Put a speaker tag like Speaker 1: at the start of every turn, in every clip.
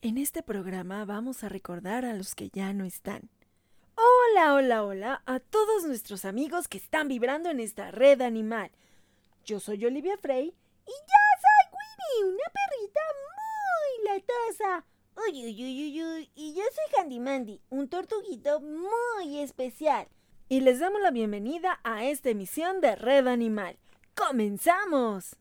Speaker 1: En este programa vamos a recordar a los que ya no están. Hola, hola, hola a todos nuestros amigos que están vibrando en esta red animal. Yo soy Olivia Frey y yo soy Winnie, una perrita muy latosa. Uy, uy, uy, uy. Y yo soy Handy Mandy, un tortuguito muy especial. Y les damos la bienvenida a esta emisión de Red Animal. ¡Comenzamos!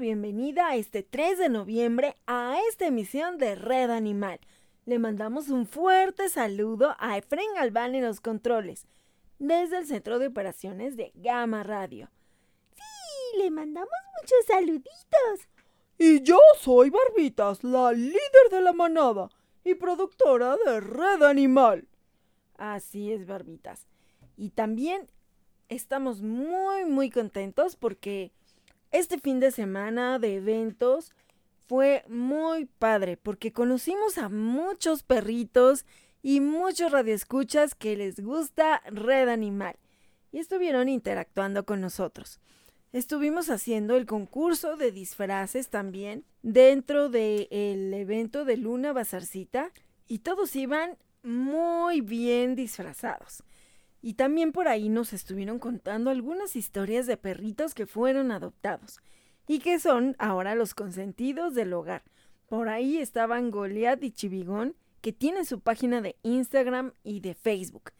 Speaker 1: Bienvenida a este 3 de noviembre a esta emisión de Red Animal. Le mandamos un fuerte saludo a Efren Galván en los controles, desde el Centro de Operaciones de Gama Radio. Sí, le mandamos muchos saluditos.
Speaker 2: Y yo soy Barbitas, la líder de la manada y productora de Red Animal.
Speaker 1: Así es, Barbitas. Y también estamos muy, muy contentos porque este fin de semana de eventos fue muy padre porque conocimos a muchos perritos y muchos radioescuchas que les gusta Red Animal y estuvieron interactuando con nosotros. Estuvimos haciendo el concurso de disfraces también dentro del evento de Luna Bazarcita y todos iban muy bien disfrazados. Y también por ahí nos estuvieron contando algunas historias de perritos que fueron adoptados y que son ahora los consentidos del hogar. Por ahí estaban Goliath y Chivigón, que tienen su página de Instagram y de Facebook.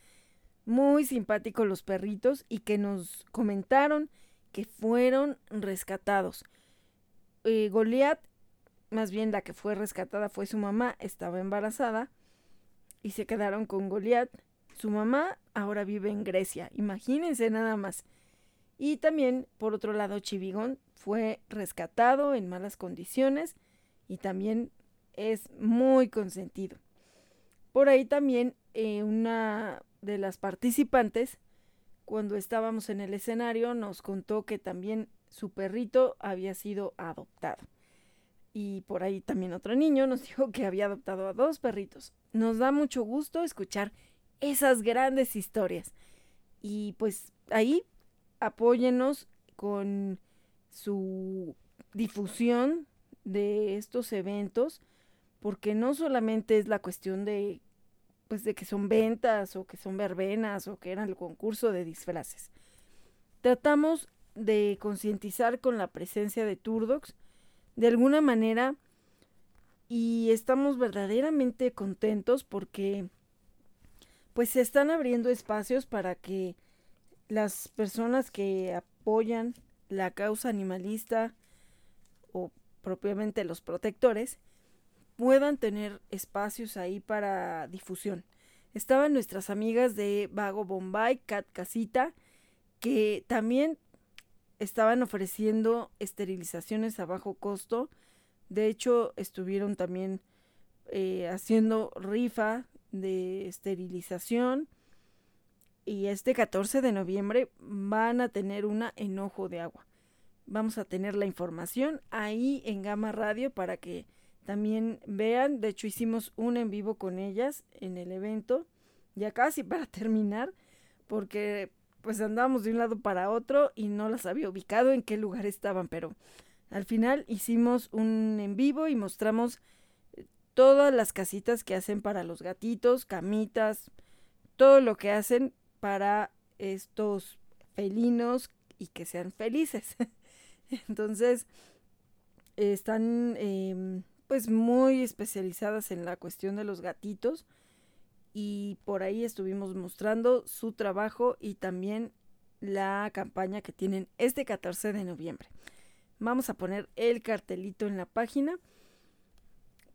Speaker 1: Muy simpáticos los perritos y que nos comentaron que fueron rescatados. Eh, Goliath, más bien la que fue rescatada fue su mamá, estaba embarazada y se quedaron con Goliath su mamá ahora vive en Grecia, imagínense nada más. Y también, por otro lado, Chivigón fue rescatado en malas condiciones y también es muy consentido. Por ahí también eh, una de las participantes, cuando estábamos en el escenario, nos contó que también su perrito había sido adoptado. Y por ahí también otro niño nos dijo que había adoptado a dos perritos. Nos da mucho gusto escuchar esas grandes historias. Y pues ahí apóyenos con su difusión de estos eventos, porque no solamente es la cuestión de pues de que son ventas o que son verbenas o que eran el concurso de disfraces. Tratamos de concientizar con la presencia de Turdox de alguna manera y estamos verdaderamente contentos porque pues se están abriendo espacios para que las personas que apoyan la causa animalista o propiamente los protectores puedan tener espacios ahí para difusión. Estaban nuestras amigas de Vago Bombay, Cat Casita, que también estaban ofreciendo esterilizaciones a bajo costo. De hecho, estuvieron también eh, haciendo rifa de esterilización. Y este 14 de noviembre van a tener una enojo de agua. Vamos a tener la información ahí en Gama Radio para que también vean, de hecho hicimos un en vivo con ellas en el evento, ya casi para terminar, porque pues andábamos de un lado para otro y no las había ubicado en qué lugar estaban, pero al final hicimos un en vivo y mostramos todas las casitas que hacen para los gatitos, camitas, todo lo que hacen para estos felinos y que sean felices. Entonces, están em, pues muy especializadas en la cuestión de los gatitos y por ahí estuvimos mostrando su trabajo y también la campaña que tienen este 14 de noviembre. Vamos a poner el cartelito en la página.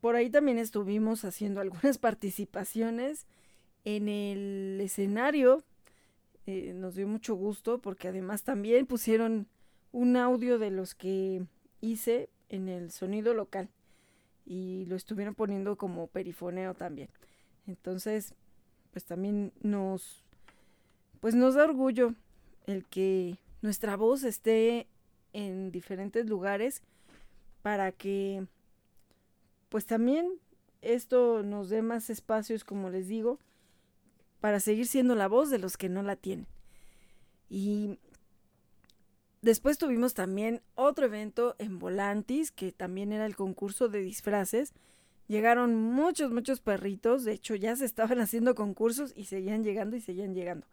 Speaker 1: Por ahí también estuvimos haciendo algunas participaciones en el escenario. Eh, nos dio mucho gusto porque además también pusieron un audio de los que hice en el sonido local y lo estuvieron poniendo como perifoneo también. Entonces, pues también nos pues nos da orgullo el que nuestra voz esté en diferentes lugares para que pues también esto nos dé más espacios, como les digo, para seguir siendo la voz de los que no la tienen. Y después tuvimos también otro evento en Volantis, que también era el concurso de disfraces. Llegaron muchos, muchos perritos. De hecho, ya se estaban haciendo concursos y seguían llegando y seguían llegando.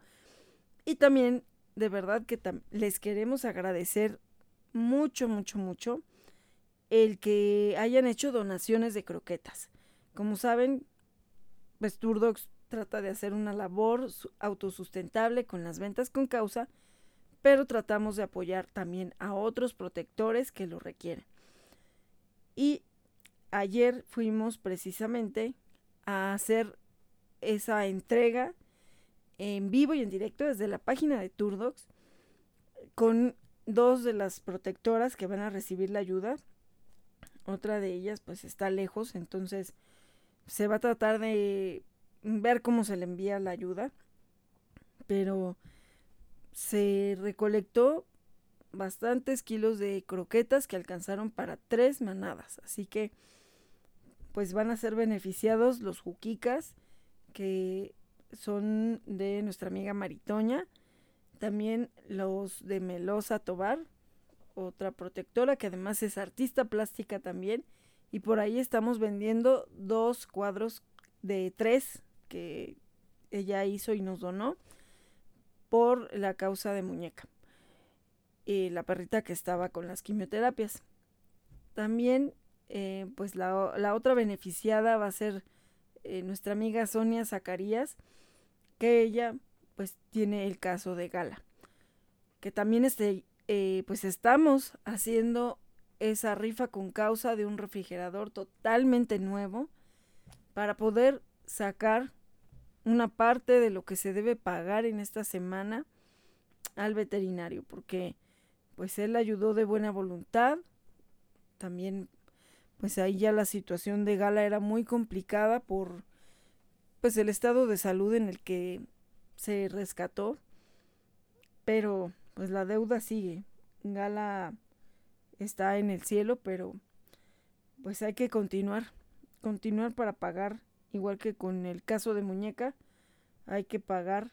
Speaker 1: Y también, de verdad que les queremos agradecer mucho, mucho, mucho el que hayan hecho donaciones de croquetas. Como saben, pues Turdox trata de hacer una labor autosustentable con las ventas con causa, pero tratamos de apoyar también a otros protectores que lo requieren. Y ayer fuimos precisamente a hacer esa entrega en vivo y en directo desde la página de Turdox con dos de las protectoras que van a recibir la ayuda. Otra de ellas pues está lejos, entonces se va a tratar de ver cómo se le envía la ayuda. Pero se recolectó bastantes kilos de croquetas que alcanzaron para tres manadas. Así que pues van a ser beneficiados los juquicas que son de nuestra amiga Maritoña también los de Melosa Tobar, otra protectora que además es artista plástica también. Y por ahí estamos vendiendo dos cuadros de tres que ella hizo y nos donó por la causa de muñeca. Y la perrita que estaba con las quimioterapias. También, eh, pues la, la, otra beneficiada va a ser eh, nuestra amiga Sonia Zacarías, que ella pues tiene el caso de Gala. Que también este, eh, pues estamos haciendo esa rifa con causa de un refrigerador totalmente nuevo para poder sacar una parte de lo que se debe pagar en esta semana al veterinario, porque pues él ayudó de buena voluntad. También pues ahí ya la situación de Gala era muy complicada por pues el estado de salud en el que se rescató, pero pues la deuda sigue. Gala está en el cielo, pero pues hay que continuar, continuar para pagar, igual que con el caso de Muñeca, hay que pagar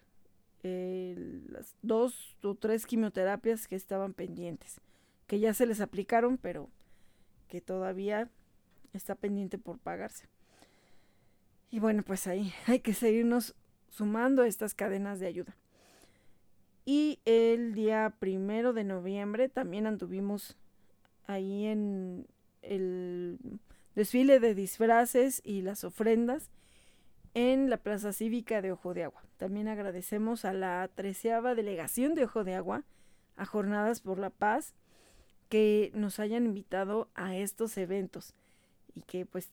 Speaker 1: eh, las dos o tres quimioterapias que estaban pendientes, que ya se les aplicaron, pero que todavía está pendiente por pagarse. Y bueno, pues ahí hay que seguirnos sumando estas cadenas de ayuda. Y el día primero de noviembre también anduvimos ahí en el desfile de disfraces y las ofrendas en la Plaza Cívica de Ojo de Agua. También agradecemos a la treceava delegación de Ojo de Agua, a Jornadas por la Paz, que nos hayan invitado a estos eventos y que pues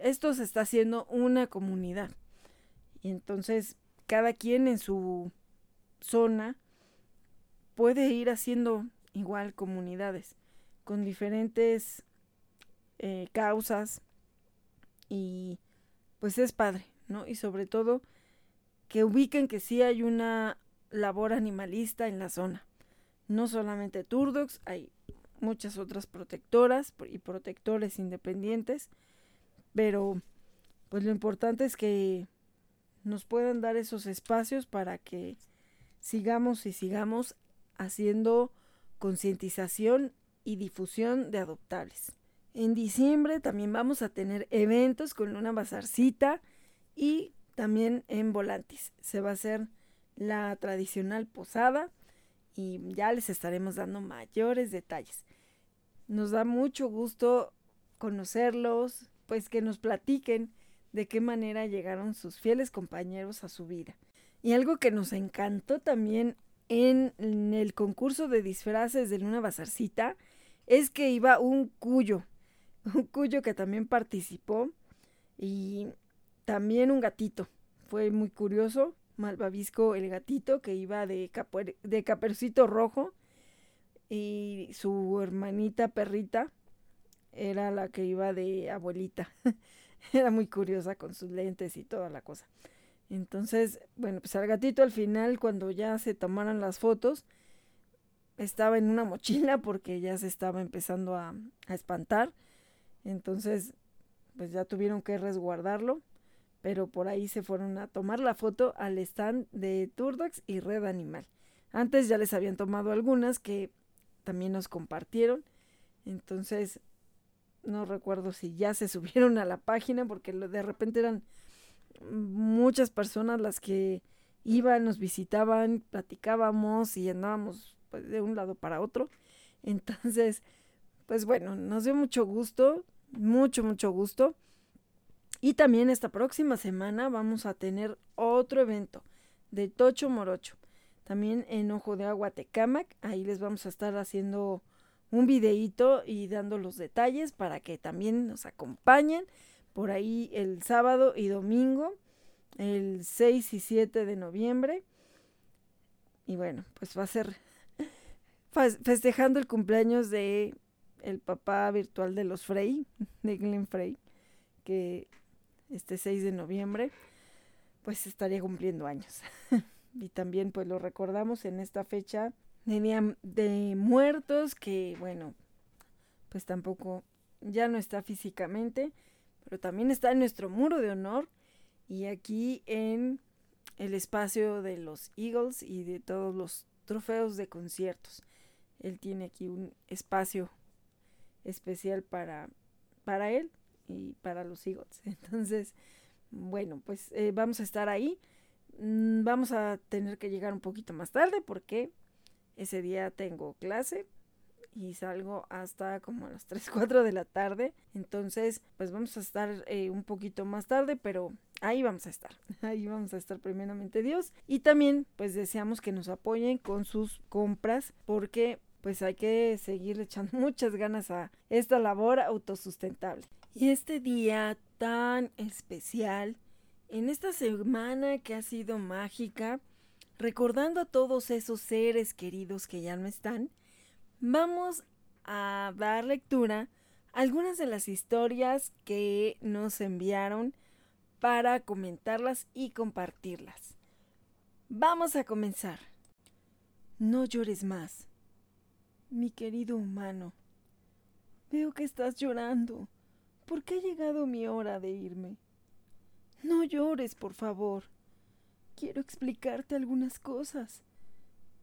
Speaker 1: esto se está haciendo una comunidad. Y entonces cada quien en su zona puede ir haciendo igual comunidades con diferentes eh, causas y pues es padre, ¿no? Y sobre todo que ubiquen que sí hay una labor animalista en la zona. No solamente Turdox, hay muchas otras protectoras y protectores independientes, pero pues lo importante es que nos puedan dar esos espacios para que sigamos y sigamos haciendo concientización y difusión de adoptables. En diciembre también vamos a tener eventos con una bazarcita y también en Volantis. Se va a hacer la tradicional posada y ya les estaremos dando mayores detalles. Nos da mucho gusto conocerlos, pues que nos platiquen de qué manera llegaron sus fieles compañeros a su vida. Y algo que nos encantó también en, el concurso de disfraces de Luna Bazarcita es que iba un cuyo, un cuyo que también participó y también un gatito. Fue muy curioso, Malvavisco el gatito que iba de, de capercito rojo y su hermanita perrita era la que iba de abuelita. Era muy curiosa con sus lentes y toda la cosa. Entonces, bueno, pues al gatito al final, cuando ya se tomaron las fotos, estaba en una mochila porque ya se estaba empezando a, a espantar. Entonces, pues ya tuvieron que resguardarlo. Pero por ahí se fueron a tomar la foto al stand de Turdox y Red Animal. Antes ya les habían tomado algunas que también nos compartieron. Entonces, no recuerdo si ya se subieron a la página porque de repente eran muchas personas las que iban, nos visitaban, platicábamos y andábamos pues, de un lado para otro. Entonces, pues bueno, nos dio mucho gusto, mucho, mucho gusto. Y también esta próxima semana vamos a tener otro evento de Tocho Morocho. También en Ojo de Agua Tecamac. Ahí les vamos a estar haciendo un videíto y dando los detalles para que también nos acompañen por ahí el sábado y domingo, el 6 y 7 de noviembre. Y bueno, pues va a ser festejando el cumpleaños de el papá virtual de los Frey, de Glenn Frey, que este 6 de noviembre pues estaría cumpliendo años. y también pues lo recordamos en esta fecha de, de muertos que, bueno, pues tampoco ya no está físicamente, pero también está en nuestro muro de honor y aquí en el espacio de los Eagles y de todos los trofeos de conciertos. Él tiene aquí un espacio especial para, para él y para los Eagles. Entonces, bueno, pues eh, vamos a estar ahí. Mm, vamos a tener que llegar un poquito más tarde porque ese día tengo clase y salgo hasta como a las 3, 4 de la tarde. Entonces, pues vamos a estar eh, un poquito más tarde, pero ahí vamos a estar. Ahí vamos a estar primeramente Dios. Y también, pues deseamos que nos apoyen con sus compras porque pues hay que seguir echando muchas ganas a esta labor autosustentable. Y este día tan especial, en esta semana que ha sido mágica, recordando a todos esos seres queridos que ya no están, vamos a dar lectura a algunas de las historias que nos enviaron para comentarlas y compartirlas. Vamos a comenzar. No llores más, mi querido humano. Veo que estás llorando. ¿Por qué ha llegado mi hora de irme? No llores, por favor. Quiero explicarte algunas cosas.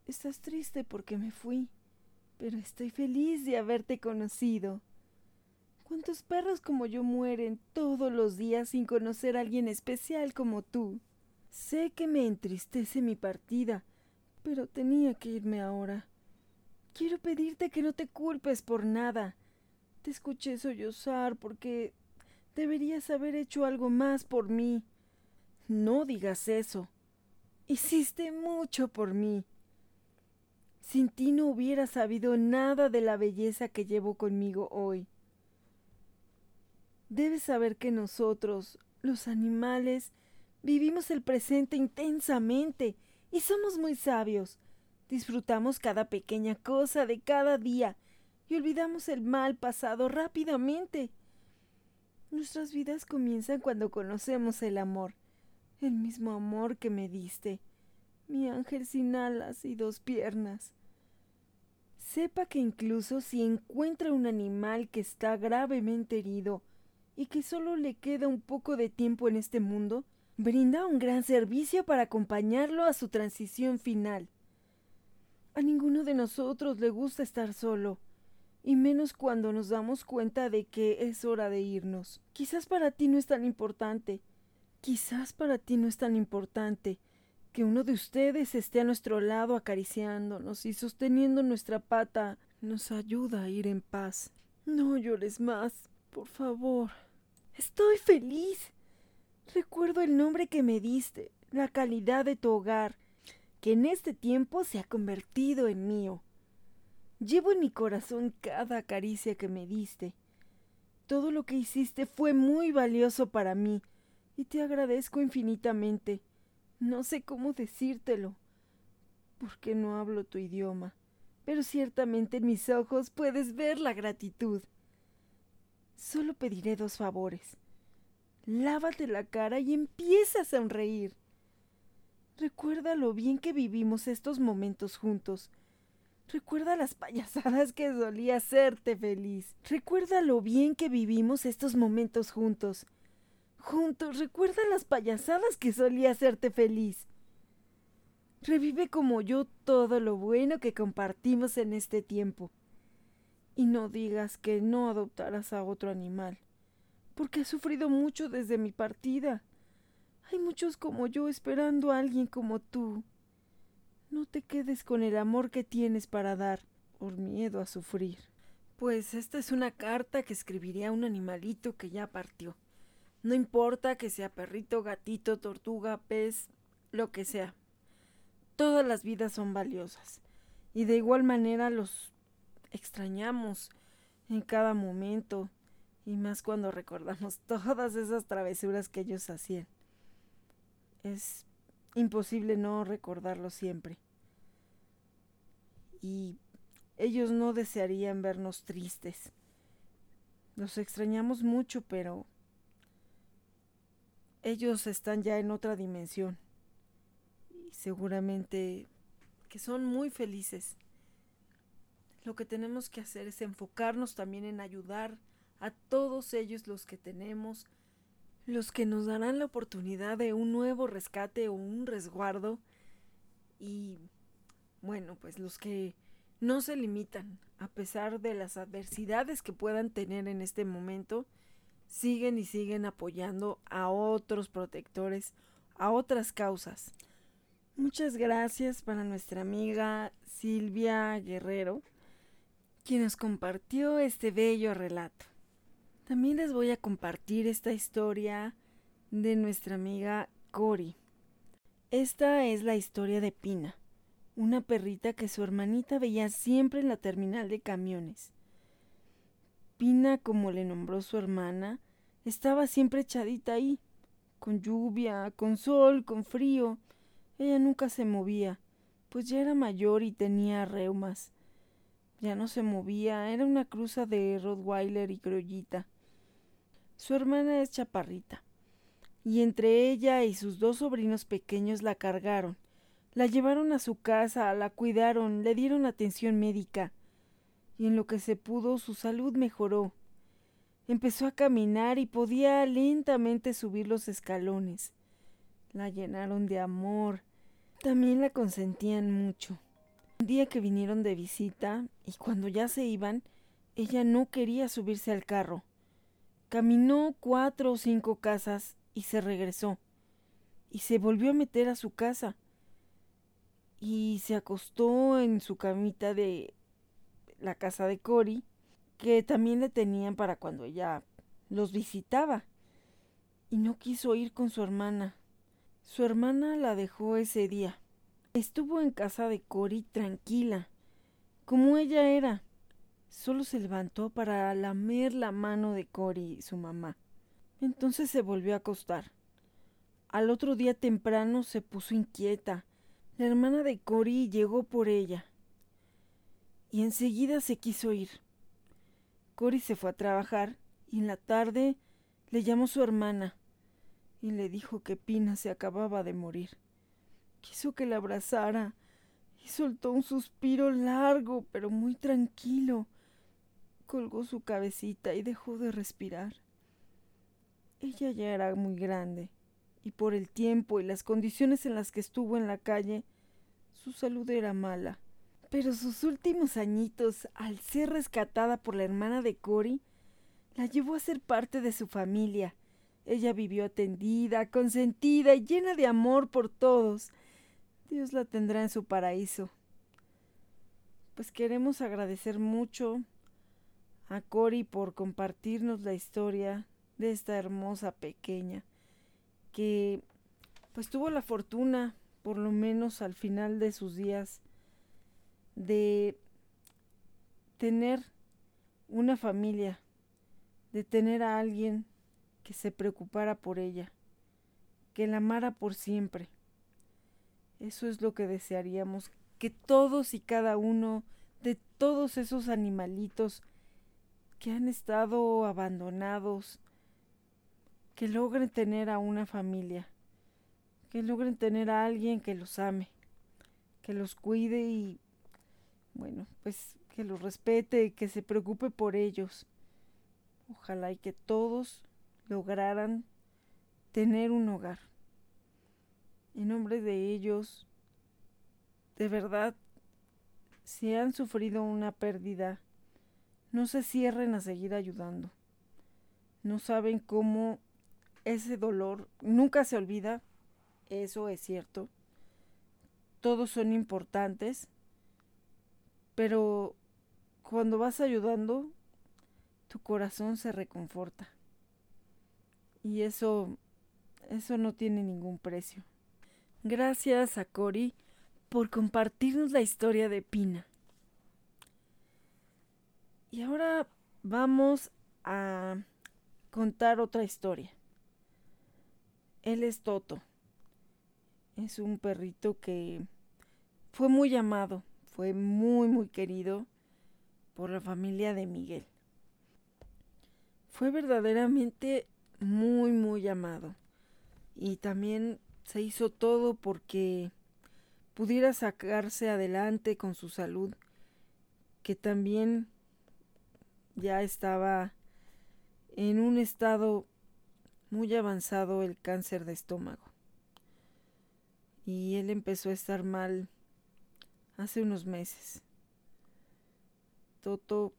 Speaker 1: Estás triste porque me fui, pero estoy feliz de haberte conocido. ¿Cuántos perros como yo mueren todos los días sin conocer a alguien especial como tú? Sé que me entristece mi partida, pero tenía que irme ahora. Quiero pedirte que no te culpes por nada. Te escuché sollozar porque deberías haber hecho algo más por mí. No digas eso. Hiciste mucho por mí. Sin ti no hubiera sabido nada de la belleza que llevo conmigo hoy. Debes saber que nosotros, los animales, vivimos el presente intensamente y somos muy sabios. Disfrutamos cada pequeña cosa de cada día y olvidamos el mal pasado rápidamente. Nuestras vidas comienzan cuando conocemos el amor el mismo amor que me diste, mi ángel sin alas y dos piernas. sepa que incluso si encuentra un animal que está gravemente herido y que solo le queda un poco de tiempo en este mundo, brinda un gran servicio para acompañarlo a su transición final. A ninguno de nosotros le gusta estar solo, y menos cuando nos damos cuenta de que es hora de irnos. Quizás para ti no es tan importante, quizás para ti no es tan importante que uno de ustedes esté a nuestro lado acariciándonos y sosteniendo nuestra pata nos ayuda a ir en paz. No llores más, por favor. Estoy feliz. Recuerdo el nombre que me diste, la calidad de tu hogar, que en este tiempo se ha convertido en mío. Llevo en mi corazón cada caricia que me diste. Todo lo que hiciste fue muy valioso para mí, y te agradezco infinitamente. No sé cómo decírtelo, porque no hablo tu idioma, pero ciertamente en mis ojos puedes ver la gratitud. Solo pediré dos favores. Lávate la cara y empieza a sonreír. Recuerda lo bien que vivimos estos momentos juntos. Recuerda las payasadas que solía hacerte feliz. Recuerda lo bien que vivimos estos momentos juntos. Juntos, recuerda las payasadas que solía hacerte feliz. Revive como yo todo lo bueno que compartimos en este tiempo. Y no digas que no adoptarás a otro animal, porque he sufrido mucho desde mi partida. Hay muchos como yo esperando a alguien como tú. No te quedes con el amor que tienes para dar, por miedo a sufrir. Pues esta es una carta que escribiría a un animalito que ya partió. No importa que sea perrito, gatito, tortuga, pez, lo que sea. Todas las vidas son valiosas. Y de igual manera los extrañamos en cada momento. Y más cuando recordamos todas esas travesuras que ellos hacían es imposible no recordarlo siempre. Y ellos no desearían vernos tristes. Los extrañamos mucho, pero ellos están ya en otra dimensión. Y seguramente que son muy felices. Lo que tenemos que hacer es enfocarnos también en ayudar a todos ellos los que tenemos los que nos darán la oportunidad de un nuevo rescate o un resguardo y bueno, pues los que no se limitan, a pesar de las adversidades que puedan tener en este momento, siguen y siguen apoyando a otros protectores, a otras causas. Muchas gracias para nuestra amiga Silvia Guerrero, quien nos compartió este bello relato. También les voy a compartir esta historia de nuestra amiga Cori. Esta es la historia de Pina, una perrita que su hermanita veía siempre en la terminal de camiones. Como le nombró su hermana, estaba siempre echadita ahí, con lluvia, con sol, con frío. Ella nunca se movía, pues ya era mayor y tenía reumas. Ya no se movía, era una cruza de Rottweiler y criollita. Su hermana es chaparrita, y entre ella y sus dos sobrinos pequeños la cargaron, la llevaron a su casa, la cuidaron, le dieron atención médica, y en lo que se pudo su salud mejoró. Empezó a caminar y podía lentamente subir los escalones. La llenaron de amor. También la consentían mucho. Un día que vinieron de visita, y cuando ya se iban, ella no quería subirse al carro. Caminó cuatro o cinco casas y se regresó. Y se volvió a meter a su casa. Y se acostó en su camita de la casa de Cory, que también le tenían para cuando ella los visitaba. Y no quiso ir con su hermana. Su hermana la dejó ese día. Estuvo en casa de Cory tranquila, como ella era Solo se levantó para lamer la mano de Cory su mamá. Entonces se volvió a acostar. Al otro día temprano se puso inquieta. La hermana de Cory llegó por ella. Y enseguida se quiso ir. Cory se fue a trabajar y en la tarde le llamó su hermana y le dijo que Pina se acababa de morir. Quiso que la abrazara y soltó un suspiro largo, pero muy tranquilo. Colgó su cabecita y dejó de respirar. Ella ya era muy grande, y por el tiempo y las condiciones en las que estuvo en la calle, su salud era mala. Pero sus últimos añitos, al ser rescatada por la hermana de Cory, la llevó a ser parte de su familia. Ella vivió atendida, consentida y llena de amor por todos. Dios la tendrá en su paraíso. Pues queremos agradecer mucho a Cory por compartirnos la historia de esta hermosa pequeña que pues tuvo la fortuna, por lo menos al final de sus días, de tener una familia, de tener a alguien que se preocupara por ella, que la amara por siempre. Eso es lo que desearíamos, que todos y cada uno de todos esos animalitos que han estado abandonados, que logren tener a una familia, que logren tener a alguien que los ame, que los cuide y bueno, pues que los respete, que se preocupe por ellos. Ojalá y que todos lograran tener un hogar. En nombre de ellos, de verdad, si han sufrido una pérdida, no se cierren a seguir ayudando. No saben cómo ese dolor nunca se olvida, eso es cierto. Todos son importantes pero cuando vas ayudando, tu corazón se reconforta. Y eso, eso no tiene ningún precio. Gracias a Cory por compartirnos la historia de Pina. Y ahora vamos a contar otra historia. Él es Toto. Es un perrito que fue muy amado fue muy, muy querido por la familia de Miguel. Fue verdaderamente muy, muy amado. Y también se hizo todo porque pudiera sacarse adelante con su salud, que también ya estaba en un estado muy avanzado el cáncer de estómago. Y él empezó a estar mal hace unos meses. Toto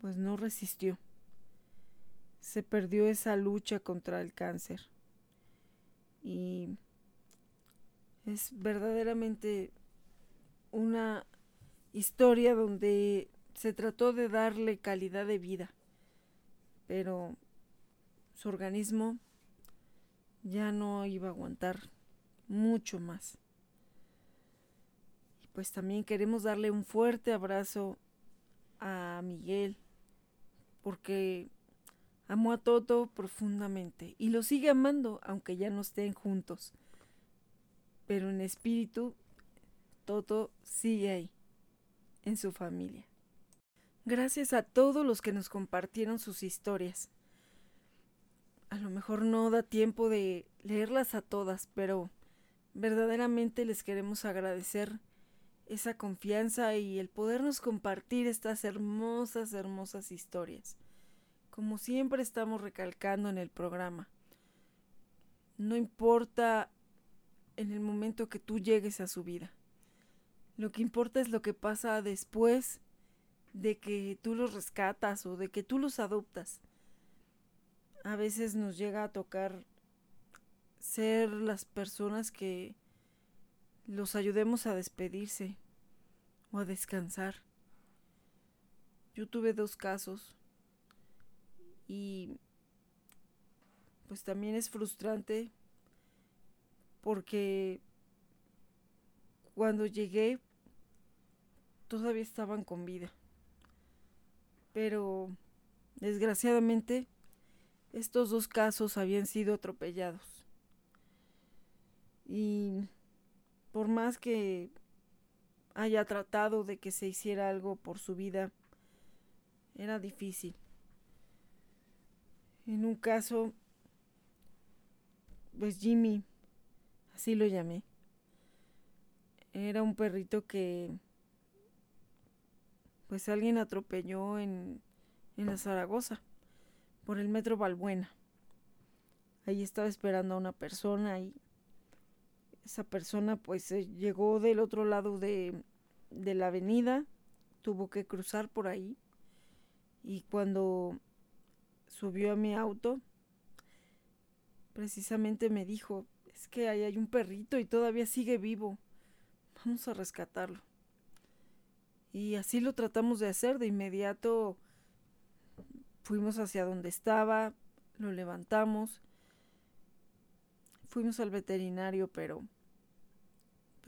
Speaker 1: pues no resistió. Se perdió esa lucha contra el cáncer. Y es verdaderamente una historia donde se trató de darle calidad de vida, pero su organismo ya no iba a aguantar mucho más pues también queremos darle un fuerte abrazo a Miguel, porque amó a Toto profundamente y lo sigue amando, aunque ya no estén juntos. Pero en espíritu, Toto sigue ahí, en su familia. Gracias a todos los que nos compartieron sus historias. A lo mejor no da tiempo de leerlas a todas, pero verdaderamente les queremos agradecer esa confianza y el podernos compartir estas hermosas, hermosas historias. Como siempre estamos recalcando en el programa. No importa en el momento que tú llegues a su vida. Lo que importa es lo que pasa después de que tú los rescatas o de que tú los adoptas. A veces nos llega a tocar ser las personas que los ayudemos a despedirse o a descansar. Yo tuve dos casos y pues también es frustrante porque cuando llegué todavía estaban con vida. Pero desgraciadamente estos dos casos habían sido atropellados. Y por más que haya tratado de que se hiciera algo por su vida, era difícil. En un caso, pues Jimmy, así lo llamé, Era un perrito que pues alguien atropelló en, en la Zaragoza, por el metro Balbuena. Ahí estaba esperando a una persona y esa persona pues llegó del otro lado de, de la avenida, tuvo que cruzar por ahí y cuando subió a mi auto, precisamente me dijo, es que ahí hay un perrito y todavía sigue vivo, vamos a rescatarlo. Y así lo tratamos de hacer, de inmediato fuimos hacia donde estaba, lo levantamos, fuimos al veterinario, pero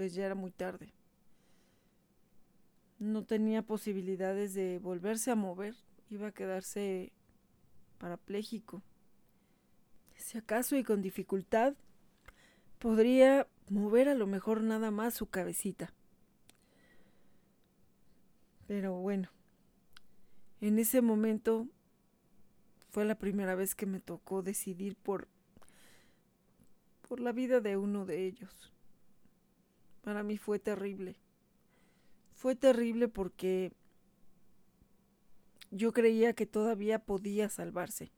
Speaker 1: pues ya era muy tarde. No tenía posibilidades de volverse a mover, iba a quedarse parapléjico. Si acaso y con dificultad, podría mover a lo mejor nada más su cabecita. Pero bueno, en ese momento fue la primera vez que me tocó decidir por por la vida de uno de ellos. Para mí fue terrible. Fue terrible porque yo creía que todavía podía salvarse.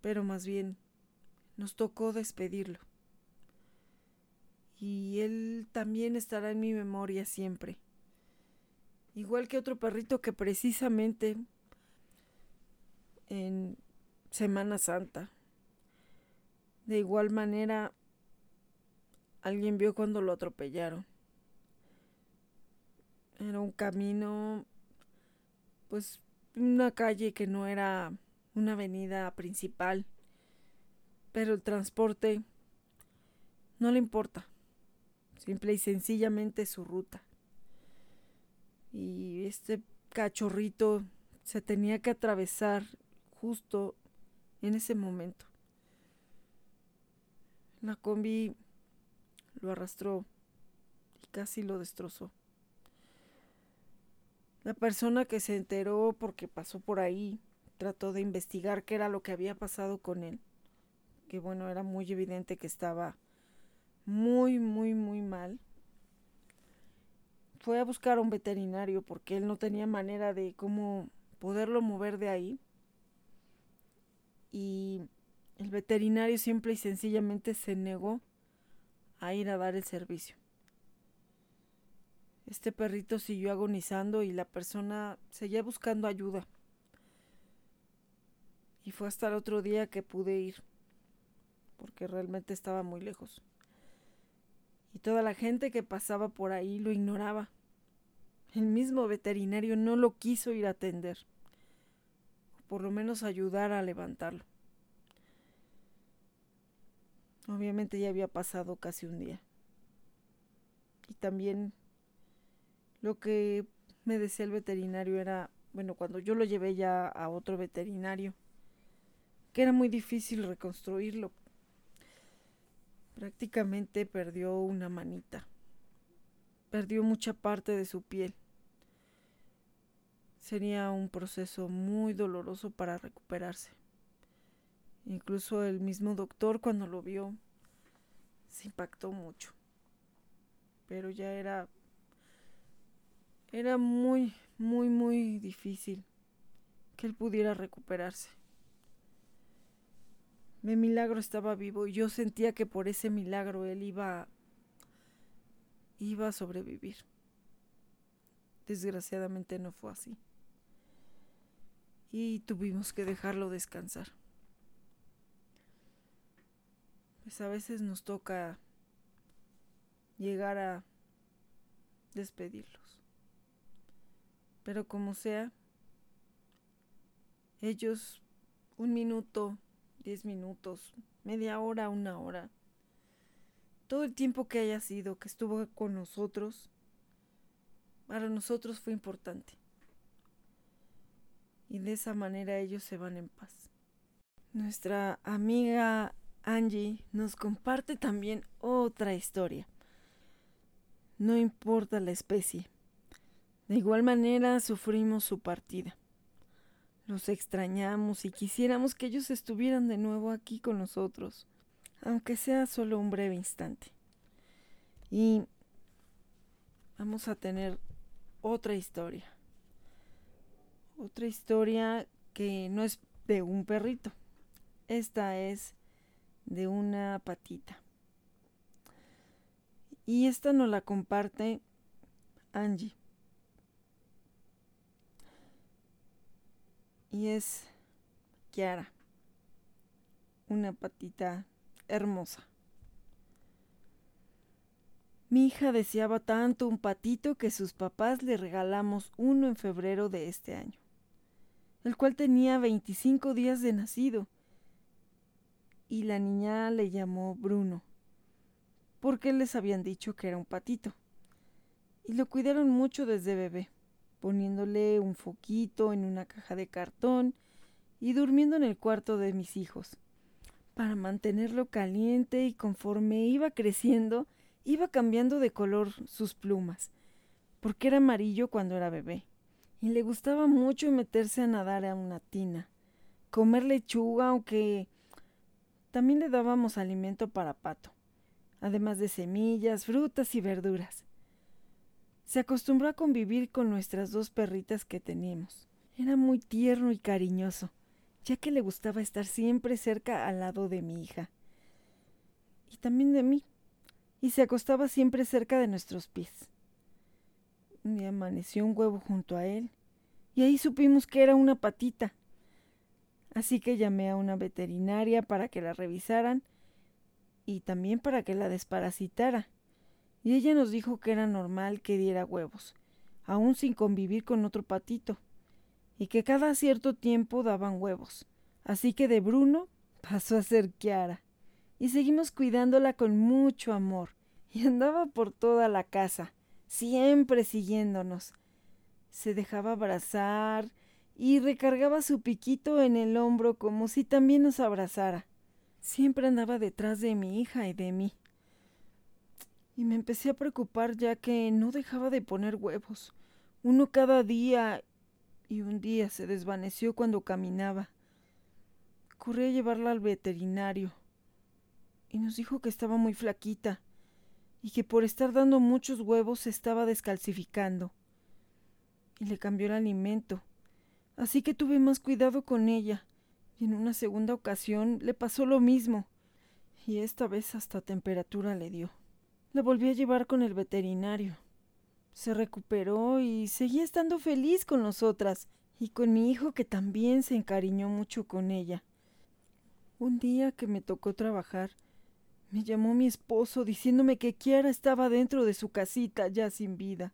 Speaker 1: Pero más bien nos tocó despedirlo. Y él también estará en mi memoria siempre. Igual que otro perrito que precisamente en Semana Santa. De igual manera, alguien vio cuando lo atropellaron. Era un camino, pues una calle que no era una avenida principal, pero el transporte no le importa, simple y sencillamente su ruta. Y este cachorrito se tenía que atravesar justo en ese momento. La combi lo arrastró y casi lo destrozó. La persona que se enteró porque pasó por ahí trató de investigar qué era lo que había pasado con él. Que bueno, era muy evidente que estaba muy, muy, muy mal. Fue a buscar a un veterinario porque él no tenía manera de cómo poderlo mover de ahí y el veterinario simple y sencillamente se negó a ir a dar el servicio. Este perrito siguió agonizando y la persona seguía buscando ayuda. Y fue hasta el otro día que pude ir, porque realmente estaba muy lejos. Y toda la gente que pasaba por ahí lo ignoraba. El mismo veterinario no lo quiso ir a atender por lo menos ayudar a levantarlo. Obviamente ya había pasado casi un día. Y también lo que me decía el veterinario era, bueno, cuando yo lo llevé ya a otro veterinario, que era muy difícil reconstruirlo. Prácticamente perdió una manita. Perdió mucha parte de su piel. Sería un proceso muy doloroso para recuperarse. Incluso el mismo doctor cuando lo vio se impactó mucho. Pero ya era era muy muy muy difícil que él pudiera recuperarse. Mi milagro estaba vivo y yo sentía que por ese milagro él iba iba a sobrevivir. Desgraciadamente no fue así y tuvimos que dejarlo descansar. Pues a veces nos toca llegar a despedirlos. Pero como sea, ellos un minuto, diez minutos, media hora, una hora, todo el tiempo que haya sido que estuvo con nosotros, para nosotros fue importante y de esa manera ellos se van en paz. Nuestra amiga Angie nos comparte también otra historia. No importa la especie. De igual manera sufrimos su partida. Los extrañamos y quisiéramos que ellos estuvieran de nuevo aquí con nosotros, aunque sea solo un breve instante. Y vamos a tener otra historia. Otra historia que no es de un perrito. Esta es de una patita. Y esta nos la comparte Angie. Y es Kiara. Una patita hermosa. Mi hija deseaba tanto un patito que sus papás le regalamos uno en febrero de este año, el cual tenía 25 días de nacido, y la niña le llamó Bruno, porque les habían dicho que era un patito, y lo cuidaron mucho desde bebé, poniéndole un foquito en una caja de cartón y durmiendo en el cuarto de mis hijos, para mantenerlo caliente y conforme iba creciendo, Iba cambiando de color sus plumas, porque era amarillo cuando era bebé, y le gustaba mucho meterse a nadar a una tina, comer lechuga, aunque también le dábamos alimento para pato, además de semillas, frutas y verduras. Se acostumbró a convivir con nuestras dos perritas que teníamos. Era muy tierno y cariñoso, ya que le gustaba estar siempre cerca al lado de mi hija. Y también de mí y se acostaba siempre cerca de nuestros pies. Un día amaneció un huevo junto a él, y ahí supimos que era una patita. Así que llamé a una veterinaria para que la revisaran y también para que la desparasitara. Y ella nos dijo que era normal que diera huevos, aún sin convivir con otro patito, y que cada cierto tiempo daban huevos. Así que de Bruno pasó a ser Kiara y seguimos cuidándola con mucho amor. Y andaba por toda la casa, siempre siguiéndonos. Se dejaba abrazar y recargaba su piquito en el hombro como si también nos abrazara. Siempre andaba detrás de mi hija y de mí. Y me empecé a preocupar ya que no dejaba de poner huevos, uno cada día, y un día se desvaneció cuando caminaba. Corrí a llevarla al veterinario y nos dijo que estaba muy flaquita y que por estar dando muchos huevos se estaba descalcificando. Y le cambió el alimento. Así que tuve más cuidado con ella. Y en una segunda ocasión le pasó lo mismo. Y esta vez hasta temperatura le dio. La volví a llevar con el veterinario. Se recuperó y seguía estando feliz con nosotras y con mi hijo que también se encariñó mucho con ella. Un día que me tocó trabajar, me llamó mi esposo diciéndome que Kiara estaba dentro de su casita ya sin vida.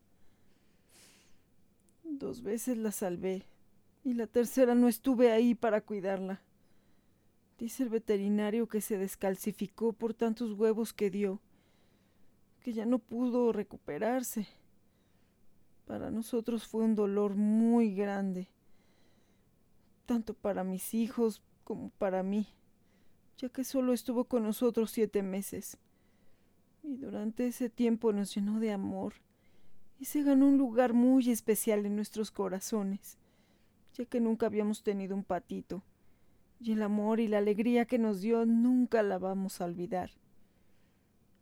Speaker 1: Dos veces la salvé y la tercera no estuve ahí para cuidarla. Dice el veterinario que se descalcificó por tantos huevos que dio, que ya no pudo recuperarse. Para nosotros fue un dolor muy grande, tanto para mis hijos como para mí ya que solo estuvo con nosotros siete meses. Y durante ese tiempo nos llenó de amor y se ganó un lugar muy especial en nuestros corazones, ya que nunca habíamos tenido un patito, y el amor y la alegría que nos dio nunca la vamos a olvidar.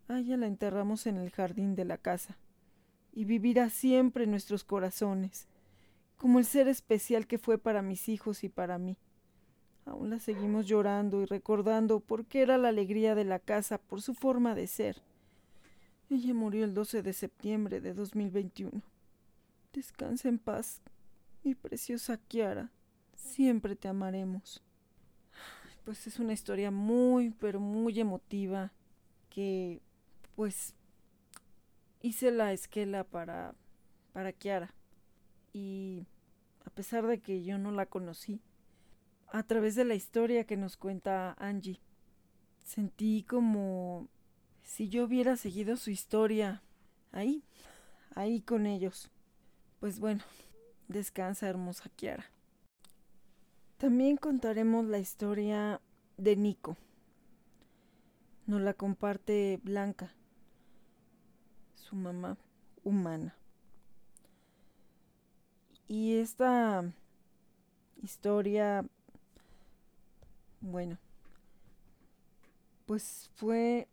Speaker 1: A ella la enterramos en el jardín de la casa, y vivirá siempre en nuestros corazones, como el ser especial que fue para mis hijos y para mí. Aún la seguimos llorando y recordando porque era la alegría de la casa por su forma de ser. Ella murió el 12 de septiembre de 2021. Descansa en paz, mi preciosa Kiara. Siempre te amaremos. Pues es una historia muy, pero muy emotiva que, pues, hice la esquela para, para Kiara. Y a pesar de que yo no la conocí, a través de la historia que nos cuenta Angie. Sentí como si yo hubiera seguido su historia ahí, ahí con ellos. Pues bueno, descansa hermosa Kiara. También contaremos la historia de Nico. Nos la comparte Blanca, su mamá humana. Y esta historia bueno, pues fue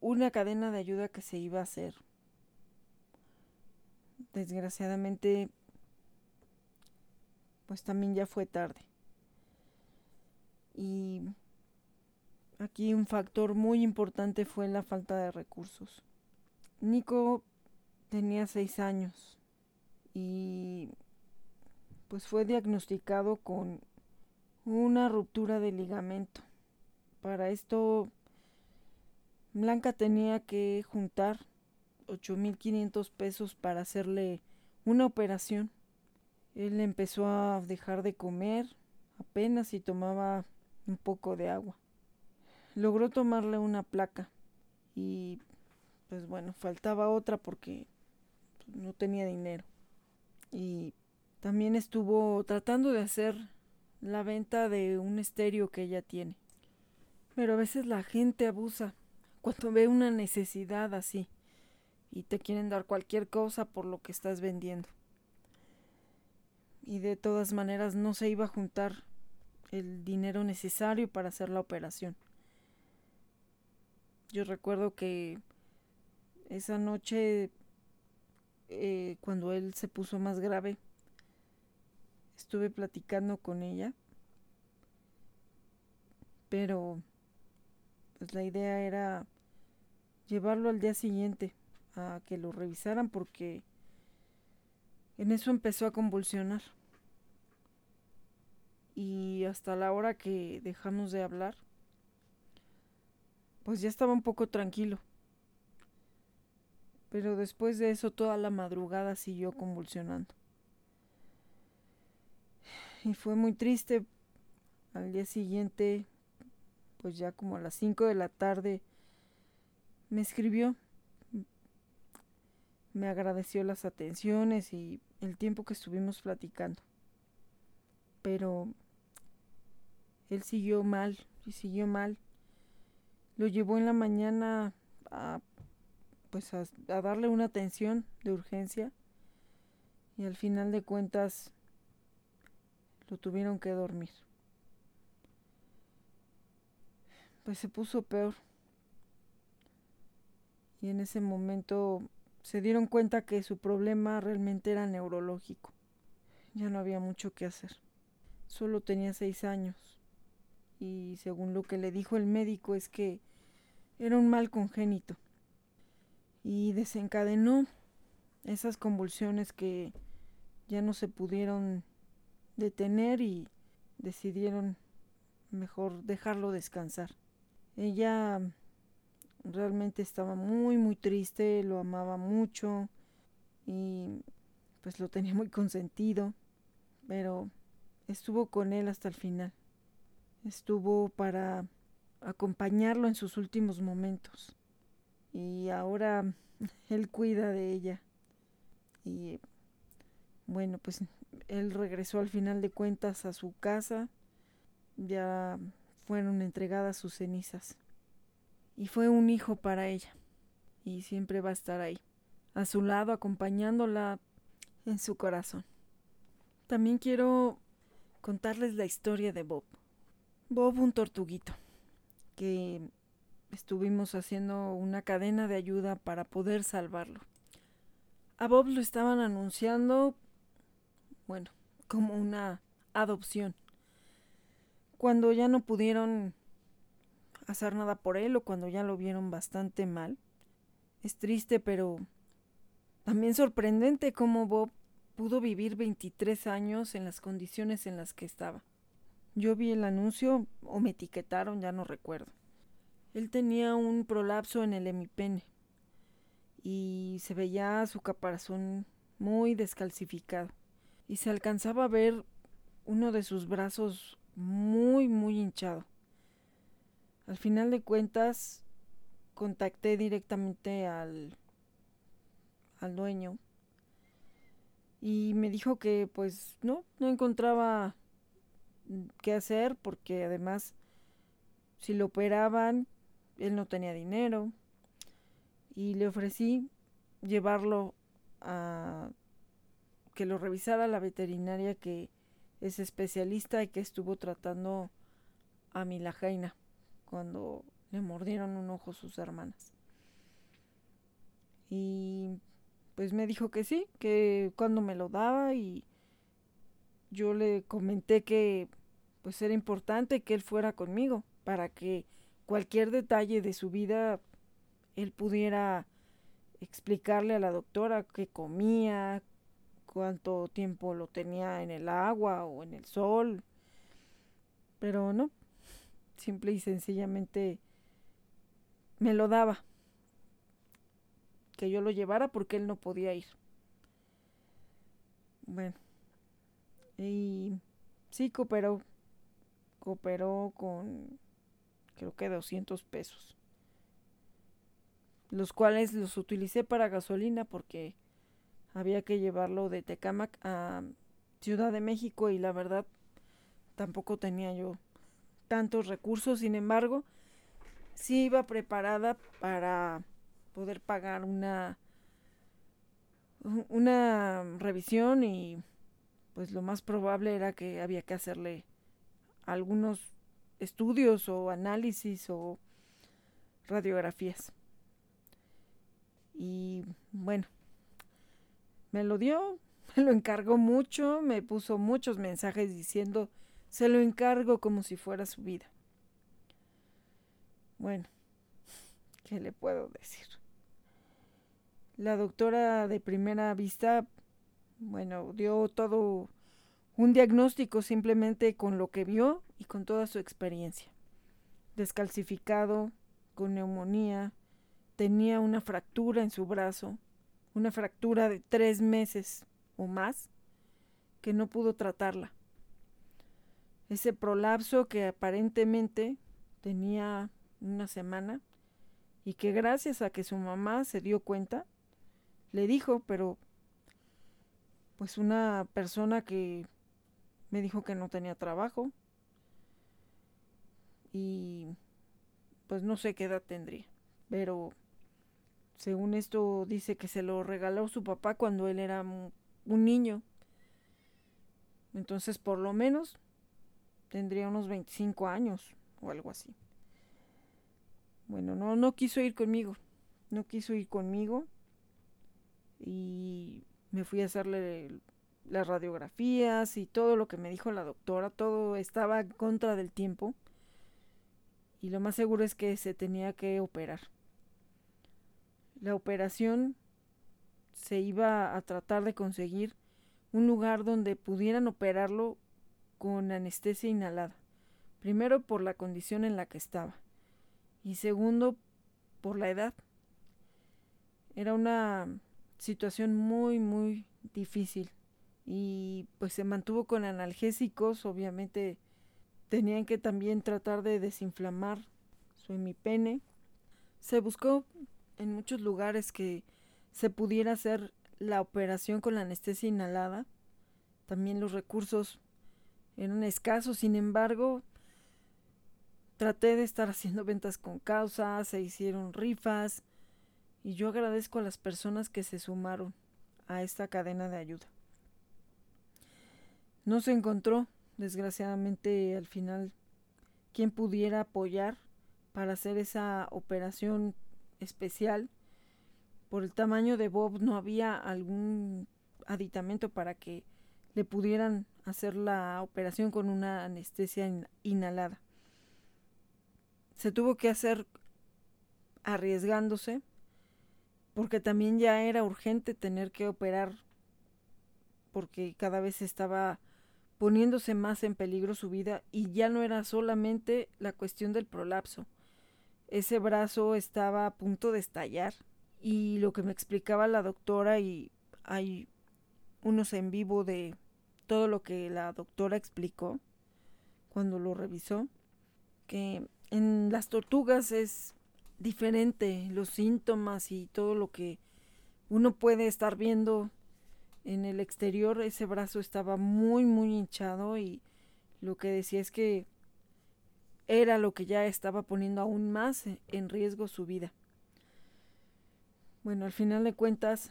Speaker 1: una cadena de ayuda que se iba a hacer. Desgraciadamente, pues también ya fue tarde. Y aquí un factor muy importante fue la falta de recursos. Nico tenía seis años y pues fue diagnosticado con una ruptura de ligamento. Para esto Blanca tenía que juntar 8.500 pesos para hacerle una operación. Él empezó a dejar de comer apenas y tomaba un poco de agua. Logró tomarle una placa y pues bueno, faltaba otra porque no tenía dinero. Y también estuvo tratando de hacer la venta de un estéreo que ella tiene. Pero a veces la gente abusa cuando ve una necesidad así y te quieren dar cualquier cosa por lo que estás vendiendo. Y de todas maneras no se iba a juntar el dinero necesario para hacer la operación. Yo recuerdo que esa noche, eh, cuando él se puso más grave, estuve platicando con ella, pero pues la idea era llevarlo al día siguiente a que lo revisaran porque en eso empezó a convulsionar. Y hasta la hora que dejamos de hablar, pues ya estaba un poco tranquilo. Pero después de eso toda la madrugada siguió convulsionando. Y fue muy triste. Al día siguiente, pues ya como a las 5 de la tarde, me escribió. Me agradeció las atenciones y el tiempo que estuvimos platicando. Pero él siguió mal y siguió mal. Lo llevó en la mañana a pues a, darle una atención de urgencia y al final de cuentas lo tuvieron que dormir. Pues se puso peor. Y en ese momento se dieron cuenta que su problema realmente era neurológico. Ya no había mucho que hacer. Solo tenía seis años. Y según lo que le dijo el médico es que era un mal congénito. Y desencadenó esas convulsiones que ya no se pudieron detener y decidieron mejor dejarlo descansar. Ella realmente estaba muy muy triste, lo amaba mucho y pues lo tenía muy consentido, pero estuvo con él hasta el final. Estuvo para acompañarlo en sus últimos momentos. Y ahora él cuida de ella. Y bueno, pues él regresó al final de cuentas a su casa. Ya fueron entregadas sus cenizas. Y fue un hijo para ella. Y siempre va a estar ahí, a su lado, acompañándola en su corazón. También quiero contarles la historia de Bob. Bob, un tortuguito, que estuvimos haciendo una cadena de ayuda para poder salvarlo. A Bob lo estaban anunciando bueno, como una adopción. Cuando ya no pudieron hacer nada por él o cuando ya lo vieron bastante mal. Es triste, pero también sorprendente cómo Bob pudo vivir 23 años en las condiciones en las que estaba. Yo vi el anuncio o me etiquetaron, ya no recuerdo. Él tenía un prolapso en el hemipene y se veía su caparazón muy descalcificado y se alcanzaba a ver uno de sus brazos muy, muy hinchado. Al final de cuentas, contacté directamente al, al dueño y me dijo que pues no, no encontraba qué hacer porque además si lo operaban, él no tenía dinero y le ofrecí llevarlo a que lo revisara la veterinaria que es especialista y que estuvo tratando a Milajaina cuando le mordieron un ojo sus hermanas. Y pues me dijo que sí, que cuando me lo daba y yo le comenté que pues era importante que él fuera conmigo para que cualquier detalle de su vida él pudiera explicarle a la doctora qué comía, cuánto tiempo lo tenía en el agua o en el sol. Pero no, simple y sencillamente me lo daba. Que yo lo llevara porque él no podía ir. Bueno. Y sí cooperó. Cooperó con creo que 200 pesos. Los cuales los utilicé para gasolina porque había que llevarlo de Tecámac a Ciudad de México y la verdad tampoco tenía yo tantos recursos, sin embargo, sí iba preparada para poder pagar una una revisión y pues lo más probable era que había que hacerle algunos estudios o análisis o radiografías. Y bueno, me lo dio, me lo encargó mucho, me puso muchos mensajes diciendo, se lo encargo como si fuera su vida. Bueno, ¿qué le puedo decir? La doctora de primera vista, bueno, dio todo un diagnóstico simplemente con lo que vio y con toda su experiencia. Descalcificado, con neumonía, tenía una fractura en su brazo, una fractura de tres meses o más, que no pudo tratarla. Ese prolapso que aparentemente tenía una semana y que gracias a que su mamá se dio cuenta, le dijo, pero pues una persona que me dijo que no tenía trabajo y pues no sé qué edad tendría, pero según esto dice que se lo regaló su papá cuando él era un niño. Entonces por lo menos tendría unos 25 años o algo así. Bueno, no, no quiso ir conmigo, no quiso ir conmigo y me fui a hacerle las radiografías y todo lo que me dijo la doctora, todo estaba en contra del tiempo y lo más seguro es que se tenía que operar. La operación se iba a tratar de conseguir un lugar donde pudieran operarlo con anestesia inhalada. Primero por la condición en la que estaba y segundo por la edad. Era una situación muy, muy difícil y pues se mantuvo con analgésicos, obviamente tenían que también tratar de desinflamar su hemipene. Se buscó en muchos lugares que se pudiera hacer la operación con la anestesia inhalada. También los recursos eran escasos, sin embargo, traté de estar haciendo ventas con causa, se hicieron rifas y yo agradezco a las personas que se sumaron a esta cadena de ayuda. No se encontró, desgraciadamente, al final, quien pudiera apoyar para hacer esa operación especial. Por el tamaño de Bob no había algún aditamento para que le pudieran hacer la operación con una anestesia inhalada se tuvo que hacer arriesgándose, porque también ya era urgente tener que operar, porque cada vez estaba poniéndose más en peligro su vida y ya no era solamente la cuestión del prolapso. Ese brazo estaba a punto de estallar y lo que me explicaba la doctora y hay unos en vivo de todo lo que la doctora explicó cuando lo revisó, que en las tortugas es diferente los síntomas y todo lo que uno puede estar viendo en el exterior. Ese brazo estaba muy, muy hinchado y lo que decía es que era lo que ya estaba poniendo aún más en riesgo su vida. Bueno, al final de cuentas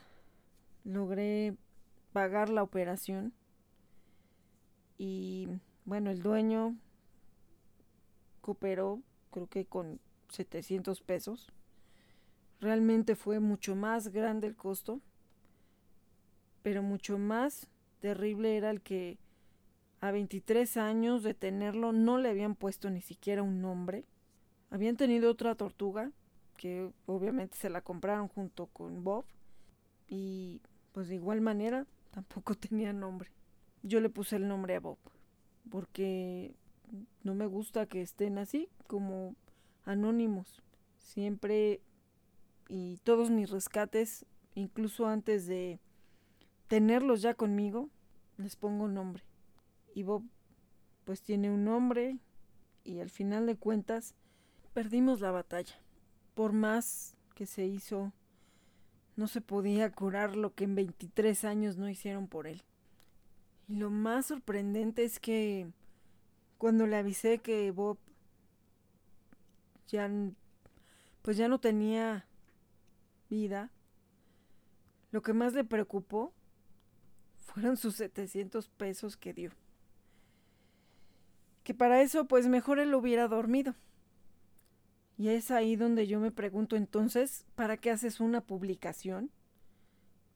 Speaker 1: logré pagar la operación y bueno, el dueño cooperó creo que con 700 pesos. Realmente fue mucho más grande el costo, pero mucho más terrible era el que a 23 años de tenerlo no le habían puesto ni siquiera un nombre. Habían tenido otra tortuga, que obviamente se la compraron junto con Bob, y pues de igual manera tampoco tenía nombre. Yo le puse el nombre a Bob, porque no me gusta que estén así, como anónimos. Siempre y todos mis rescates, incluso antes de tenerlos ya conmigo, les pongo nombre. Y Bob pues tiene un nombre y al final de cuentas perdimos la batalla. Por más que se hizo, no se podía curar lo que en 23 años no hicieron por él. Y lo más sorprendente es que cuando le avisé que Bob ya pues ya no tenía vida, lo que más le preocupó fueron sus 700 pesos que dio. Que para eso pues mejor él hubiera dormido. Y es ahí donde yo me pregunto entonces, ¿para qué haces una publicación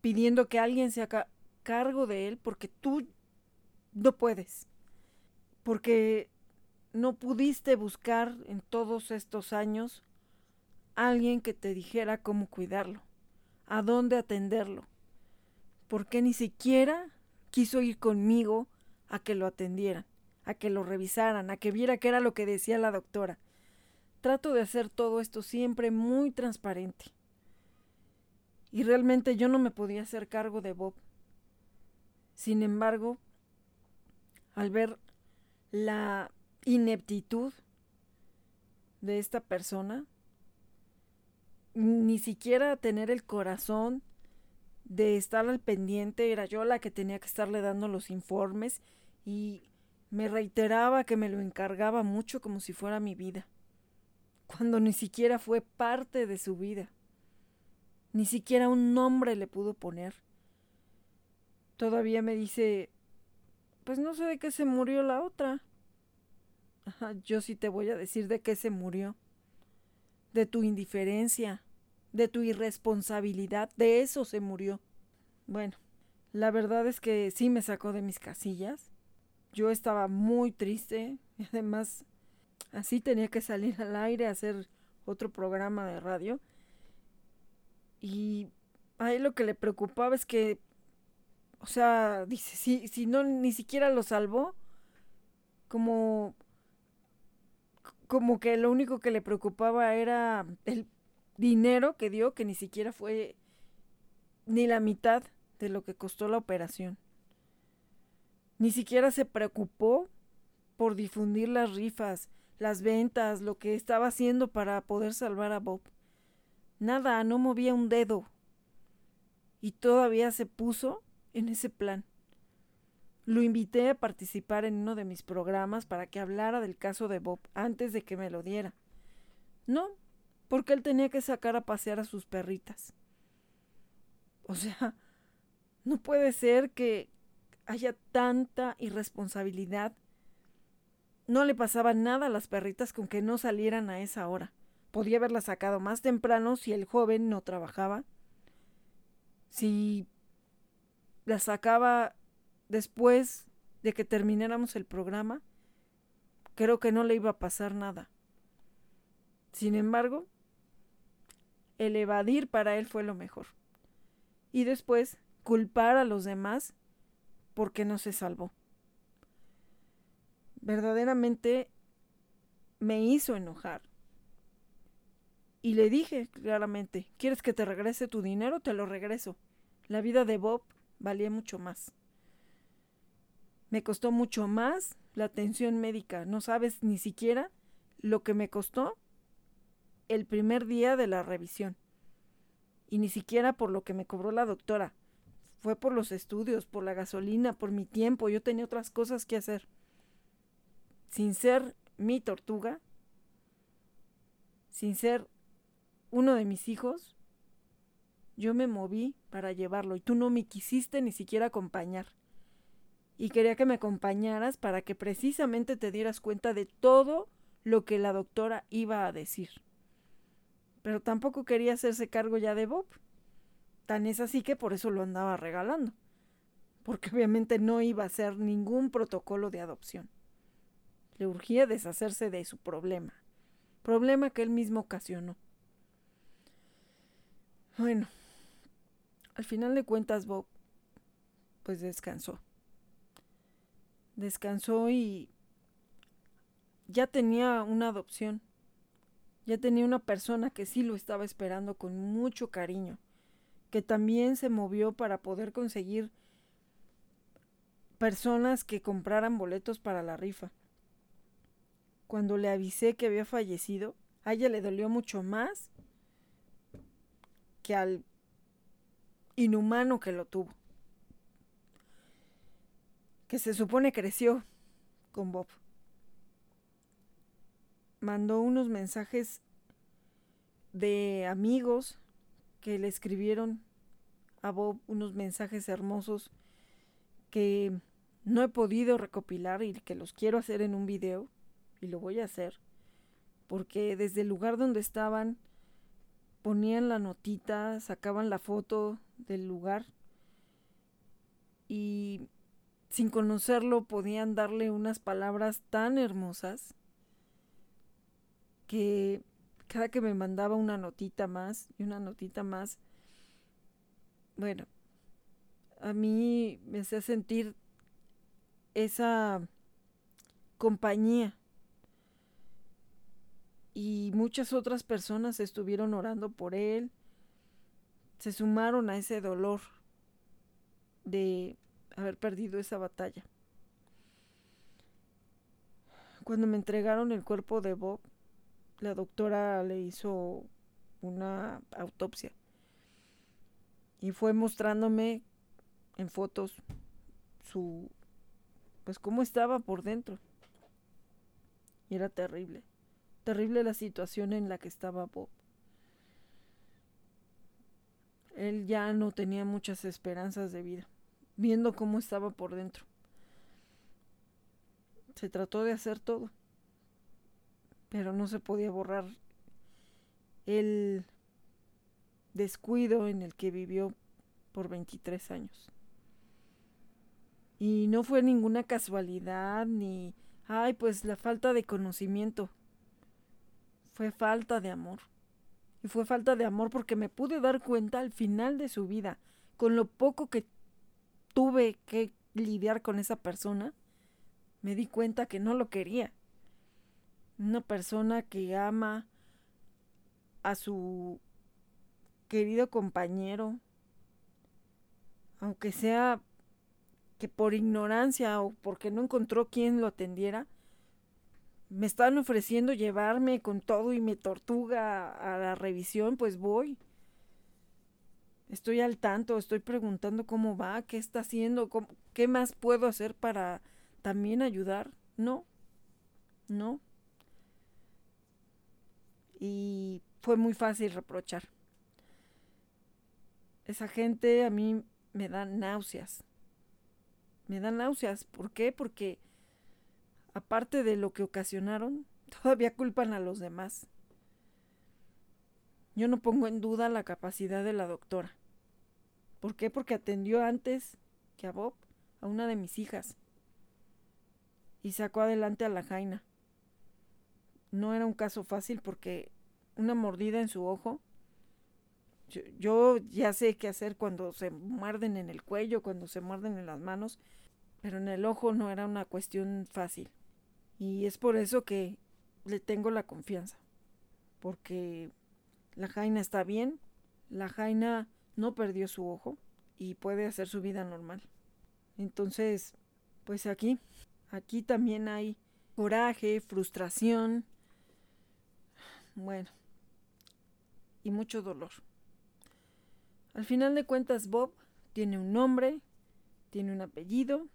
Speaker 1: pidiendo que alguien se haga cargo de él porque tú no puedes? Porque no pudiste buscar en todos estos años alguien que te dijera cómo cuidarlo, a dónde atenderlo. Porque ni siquiera quiso ir conmigo a que lo atendieran, a que lo revisaran, a que viera qué era lo que decía la doctora. Trato de hacer todo esto siempre muy transparente. Y realmente yo no me podía hacer cargo de Bob. Sin embargo, al ver la ineptitud de esta persona, ni siquiera tener el corazón de estar al pendiente, era yo la que tenía que estarle dando los informes y me reiteraba que me lo encargaba mucho como si fuera mi vida, cuando ni siquiera fue parte de su vida, ni siquiera un nombre le pudo poner. Todavía me dice, pues no sé de qué se murió la otra. yo sí te voy a decir de qué se murió de tu indiferencia, de tu irresponsabilidad, de eso se murió. Bueno, la verdad es que sí me sacó de mis casillas. Yo estaba muy triste y además así tenía que salir al aire a hacer otro programa de radio. Y a él lo que le preocupaba es que, o sea, dice, si, si no ni siquiera lo salvó, como como que lo único que le preocupaba era el dinero que dio, que ni siquiera fue ni la mitad de lo que costó la operación. Ni siquiera se preocupó por difundir las rifas, las ventas, lo que estaba haciendo para poder salvar a Bob. Nada, no movía un dedo. Y todavía se puso en ese plan. Lo invité a participar en uno de mis programas para que hablara del caso de Bob antes de que me lo diera. No, porque él tenía que sacar a pasear a sus perritas. O sea, no puede ser que haya tanta irresponsabilidad. No le pasaba nada a las perritas con que no salieran a esa hora. Podía haberlas sacado más temprano si el joven no trabajaba. Si las sacaba después de que termináramos el programa, creo que no le iba a pasar nada. Sin embargo, el evadir para él fue lo mejor. Y después culpar a los demás porque no se salvó. Verdaderamente me hizo enojar. Y le dije claramente, ¿quieres que te regrese tu dinero? Te lo regreso. La vida de Bob valía mucho más. Me costó mucho más la atención médica. No sabes ni siquiera lo que me costó el primer día de la revisión. Y ni siquiera por lo que me cobró la doctora. Fue por los estudios, por la gasolina, por mi tiempo. Yo tenía otras cosas que hacer. Sin ser mi tortuga, sin ser uno de mis hijos, yo me moví para llevarlo y tú no me quisiste ni siquiera acompañar y quería que me acompañaras para que precisamente te dieras cuenta de todo lo que la doctora iba a decir. Pero tampoco quería hacerse cargo ya de Bob. Tan es así que por eso lo andaba regalando. Porque obviamente no iba a hacer ningún protocolo de adopción. Le urgía deshacerse de su problema. Problema que él mismo ocasionó. Bueno, al final de cuentas Bob pues descansó. Descansó y ya tenía una adopción. Ya tenía una persona que sí lo estaba esperando con mucho cariño, que también se movió para poder conseguir personas que compraran boletos para la rifa. Cuando le avisé que había fallecido, a ella le dolió mucho más que al inhumano que lo tuvo. Que se supone creció con Bob. Mandó unos mensajes de amigos que le escribieron a Bob unos mensajes hermosos que no he podido recopilar y que los quiero hacer en un video y lo voy a hacer porque desde el lugar donde estaban ponían la notita, sacaban la foto del lugar y sin conocerlo podían darle unas palabras tan hermosas que cada que me mandaba una notita más y una notita más, bueno, a mí me hacía sentir esa compañía y muchas otras personas estuvieron orando por él, se sumaron a ese dolor de haber perdido esa batalla. Cuando me entregaron el cuerpo de Bob, la doctora le hizo una autopsia y fue mostrándome en fotos su pues cómo estaba por dentro. Y era terrible. Terrible la situación en la que estaba Bob. Él ya no tenía muchas esperanzas de vida, viendo cómo estaba por dentro. Se trató de hacer todo, pero no se podía borrar el descuido en el que vivió por 23 años. Y no fue ninguna casualidad ni, ay, pues la falta de conocimiento fue falta de amor. Y fue falta de amor porque me pude dar cuenta al final de su vida, con lo poco que tuve que lidiar con esa persona, me di cuenta que no lo quería. Una persona que ama a su querido compañero, aunque sea que por ignorancia o porque no encontró quien lo atendiera, me están ofreciendo llevarme con todo y me tortuga a la revisión, pues voy. Estoy al tanto, estoy preguntando cómo va, qué está haciendo, qué más puedo hacer para también ayudar. No, no. Y fue muy fácil reprochar. Esa gente a mí me da náuseas. Me da náuseas. ¿Por qué? Porque aparte de lo que ocasionaron, todavía culpan a los demás. Yo no pongo en duda la capacidad de la doctora. ¿Por qué? Porque atendió antes que a Bob, a una de mis hijas. Y sacó adelante a la Jaina. No era un caso fácil porque una mordida en su ojo. Yo, yo, ya sé qué hacer cuando se muerden en el cuello, cuando se muerden en las manos, pero en el ojo no era una cuestión fácil. Y es por eso que le tengo la confianza. Porque la Jaina está bien, la Jaina no perdió su ojo y puede hacer su vida normal. Entonces, pues aquí, aquí también hay coraje, frustración, bueno, y mucho dolor. Al final de cuentas, Bob tiene un nombre, tiene un apellido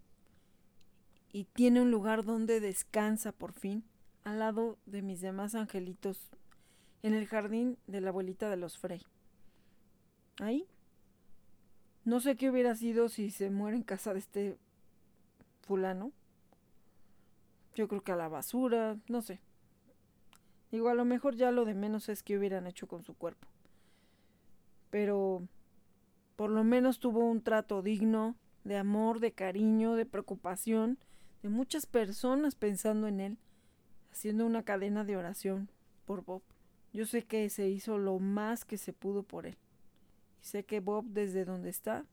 Speaker 1: y tiene un lugar donde descansa por fin, al lado de mis demás angelitos, en el jardín de la abuelita de los Frey. Ahí. No sé qué hubiera sido si se muere en casa de este fulano. Yo creo que a la basura, no sé. Digo, a lo mejor ya lo de menos es que hubieran hecho con su cuerpo. Pero por lo menos tuvo un trato digno, de amor, de cariño, de preocupación, de muchas personas pensando en él, haciendo una cadena de oración por Bob. Yo sé que se hizo lo más que se pudo por él. Y sé que Bob desde donde está,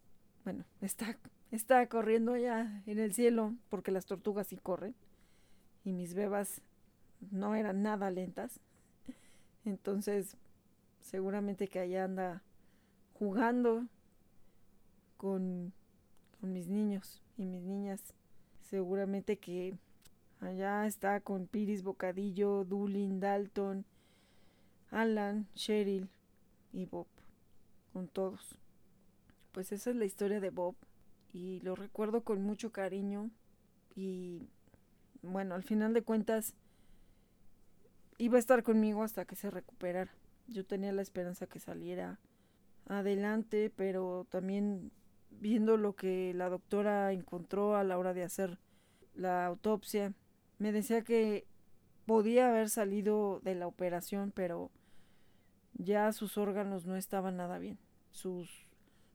Speaker 1: bueno, está, está corriendo allá en el cielo, porque las tortugas sí corren, y mis bebas no eran nada lentas. Entonces, seguramente que allá anda jugando con, con mis niños y mis niñas. Seguramente que allá está con Piris Bocadillo, Dulin, Dalton, Alan, Cheryl y Bob. Con todos. Pues esa es la historia de Bob. Y lo recuerdo con mucho cariño. Y bueno, al final de cuentas iba a estar conmigo hasta que se recuperara. Yo tenía la esperanza que saliera adelante, pero también viendo lo que la doctora encontró a la hora de hacer la autopsia, me decía que podía haber salido de la operación, pero ya sus órganos no estaban nada bien. Sus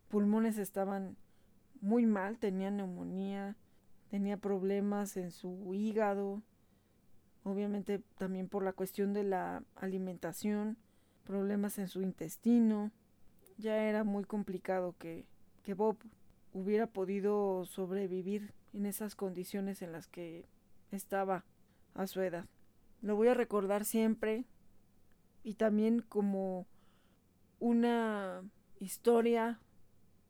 Speaker 1: pulmones estaban muy mal, tenía neumonía, tenía problemas en su hígado, obviamente también por la cuestión de la alimentación, problemas en su intestino. Ya era muy complicado que, que Bob hubiera podido sobrevivir en esas condiciones en las que estaba a su edad. Lo voy a recordar siempre y también como una historia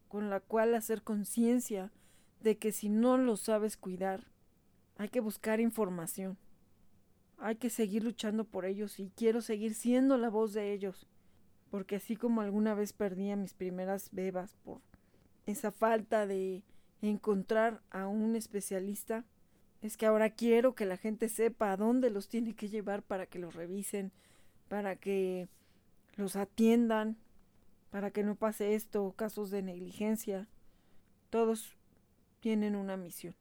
Speaker 1: con la cual hacer conciencia de que si no lo sabes cuidar, hay que buscar información. Hay que seguir luchando por ellos y quiero seguir siendo la voz de ellos. Porque así como alguna vez perdí a mis primeras bebas por esa falta de encontrar a un especialista, es que ahora quiero que la gente sepa a dónde los tiene que llevar para que los revisen, para que los atiendan, para que no pase esto, casos de negligencia. Todos tienen una misión,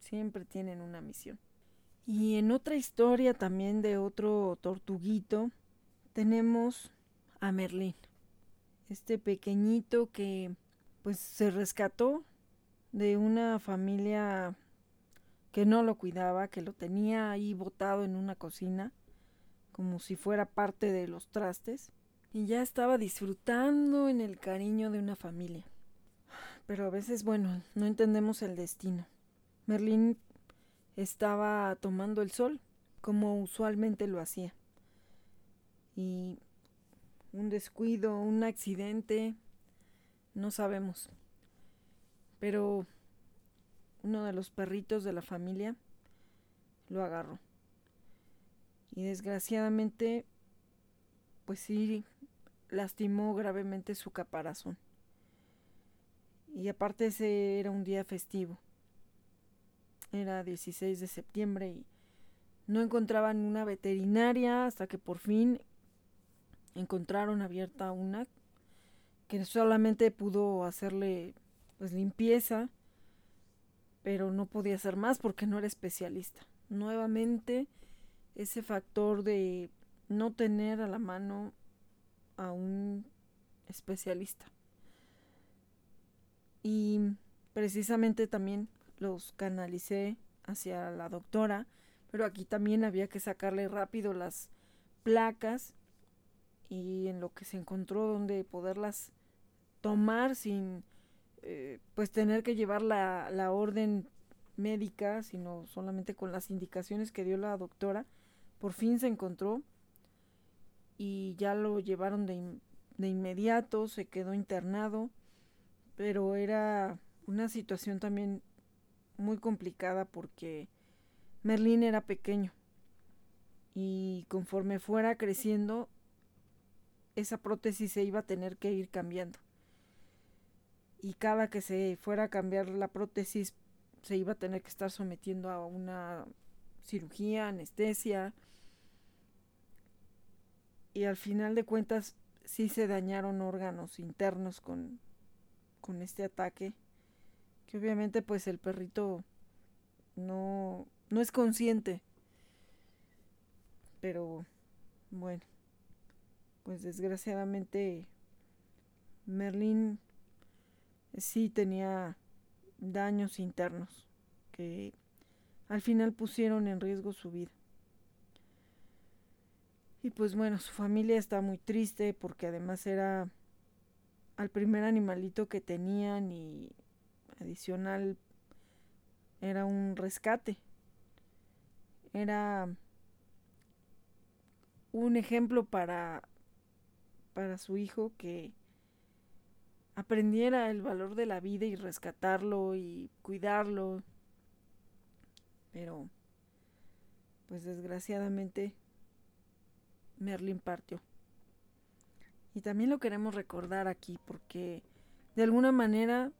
Speaker 1: siempre tienen una misión. Y en otra historia también de otro tortuguito, tenemos a Merlín, este pequeñito que pues se rescató de una familia que no lo cuidaba, que lo tenía ahí botado en una cocina, como si fuera parte de los trastes, y ya estaba disfrutando en el cariño de una familia. Pero a veces, bueno, no entendemos el destino. Merlín estaba tomando el sol, como usualmente lo hacía. Y un descuido, un accidente, no sabemos. Pero uno de los perritos de la familia lo agarró. Y desgraciadamente, pues sí, lastimó gravemente su caparazón. Y aparte ese era un día festivo. Era 16 de septiembre y no encontraban una veterinaria hasta que por fin encontraron abierta una solamente pudo hacerle pues limpieza, pero no podía hacer más porque no era especialista. Nuevamente ese factor de no tener a la mano a un especialista. Y precisamente también los canalicé hacia la doctora, pero aquí también había que sacarle rápido las placas y en lo que se encontró donde poderlas tomar sin eh, pues tener que llevar la, la orden médica, sino solamente con las indicaciones que dio la doctora, por fin se encontró y ya lo llevaron de, de inmediato, se quedó internado, pero era una situación también muy complicada porque Merlín era pequeño y conforme fuera creciendo esa prótesis se iba a tener que ir cambiando. Y cada que se fuera a cambiar la prótesis se iba a tener que estar sometiendo a una cirugía, anestesia. Y al final de cuentas sí se dañaron órganos internos con, con este ataque. Que obviamente pues el perrito no, no es consciente. Pero bueno, pues desgraciadamente Merlín sí tenía daños internos que al final pusieron en riesgo su vida. Y pues bueno, su familia está muy triste porque además era al primer animalito que tenían y adicional era un rescate. Era un ejemplo para para su hijo que aprendiera el valor de la vida y rescatarlo y cuidarlo. Pero, pues desgraciadamente, Merlin partió. Y también lo queremos recordar aquí porque de alguna manera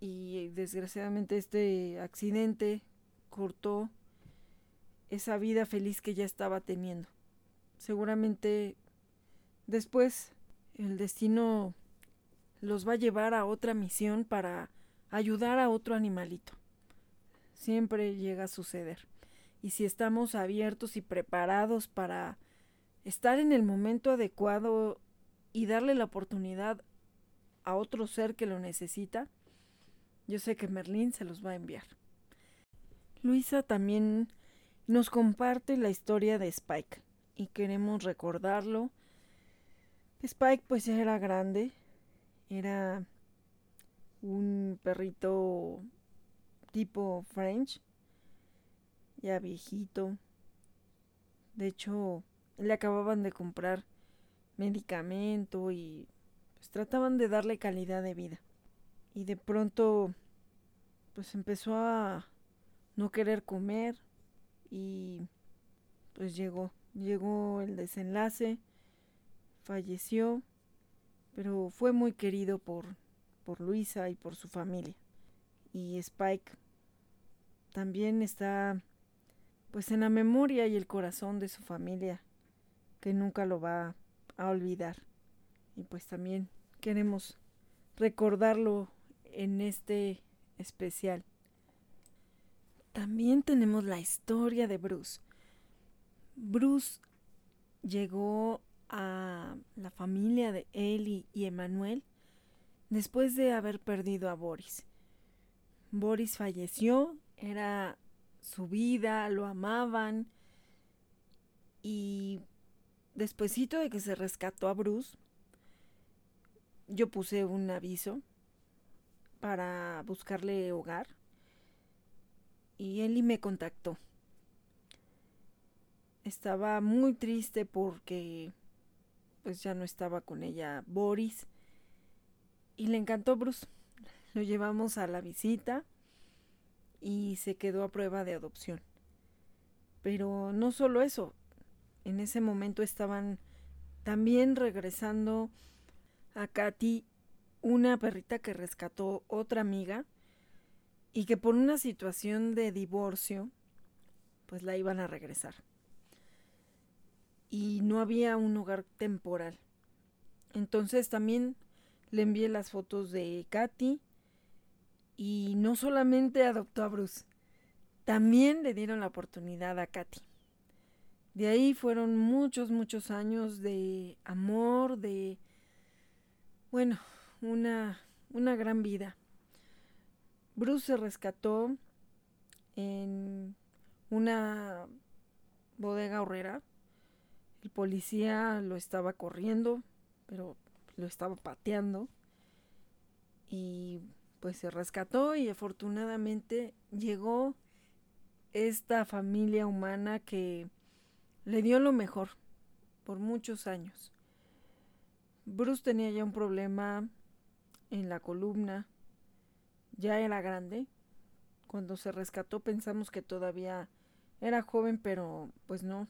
Speaker 1: y desgraciadamente este accidente cortó esa vida feliz que ya estaba teniendo. Seguramente después el destino los va a llevar a otra misión para ayudar a otro animalito. Siempre llega a suceder. Y si estamos abiertos y preparados para estar en el momento adecuado y darle la oportunidad a otro ser que lo necesita, yo sé que Merlín se los va a enviar. Luisa también nos comparte la historia de Spike y queremos recordarlo. Spike pues ya era grande, era un perrito tipo French, ya viejito. De hecho, le acababan de comprar medicamento y pues trataban de darle calidad de vida. Y de pronto pues empezó a no querer comer y pues llegó, llegó el desenlace, falleció pero fue muy querido por, por Luisa y por su familia. Y Spike también está pues en la memoria y el corazón de su familia, que nunca lo va a olvidar. Y pues también queremos recordarlo en este especial. También tenemos la historia de Bruce. Bruce llegó a la familia de Eli y Emanuel después de haber perdido a Boris. Boris falleció, era su vida, lo amaban y despuesito de que se rescató a Bruce, yo puse un aviso para buscarle hogar y Eli me contactó. Estaba muy triste porque pues ya no estaba con ella Boris. Y le encantó Bruce. Lo llevamos a la visita y se quedó a prueba de adopción. Pero no solo eso, en ese momento estaban también regresando a Katy una perrita que rescató otra amiga y que por una situación de divorcio pues la iban a regresar y no había un hogar temporal. Entonces también le envié las fotos de Katy y no solamente adoptó a Bruce, también le dieron la oportunidad a Katy. De ahí fueron muchos, muchos años de amor, de, bueno, una, una gran vida. Bruce se rescató en una bodega horrera el policía lo estaba corriendo, pero lo estaba pateando. Y pues se rescató y afortunadamente llegó esta familia humana que le dio lo mejor por muchos años. Bruce tenía ya un problema en la columna, ya era grande. Cuando se rescató pensamos que todavía era joven, pero pues no,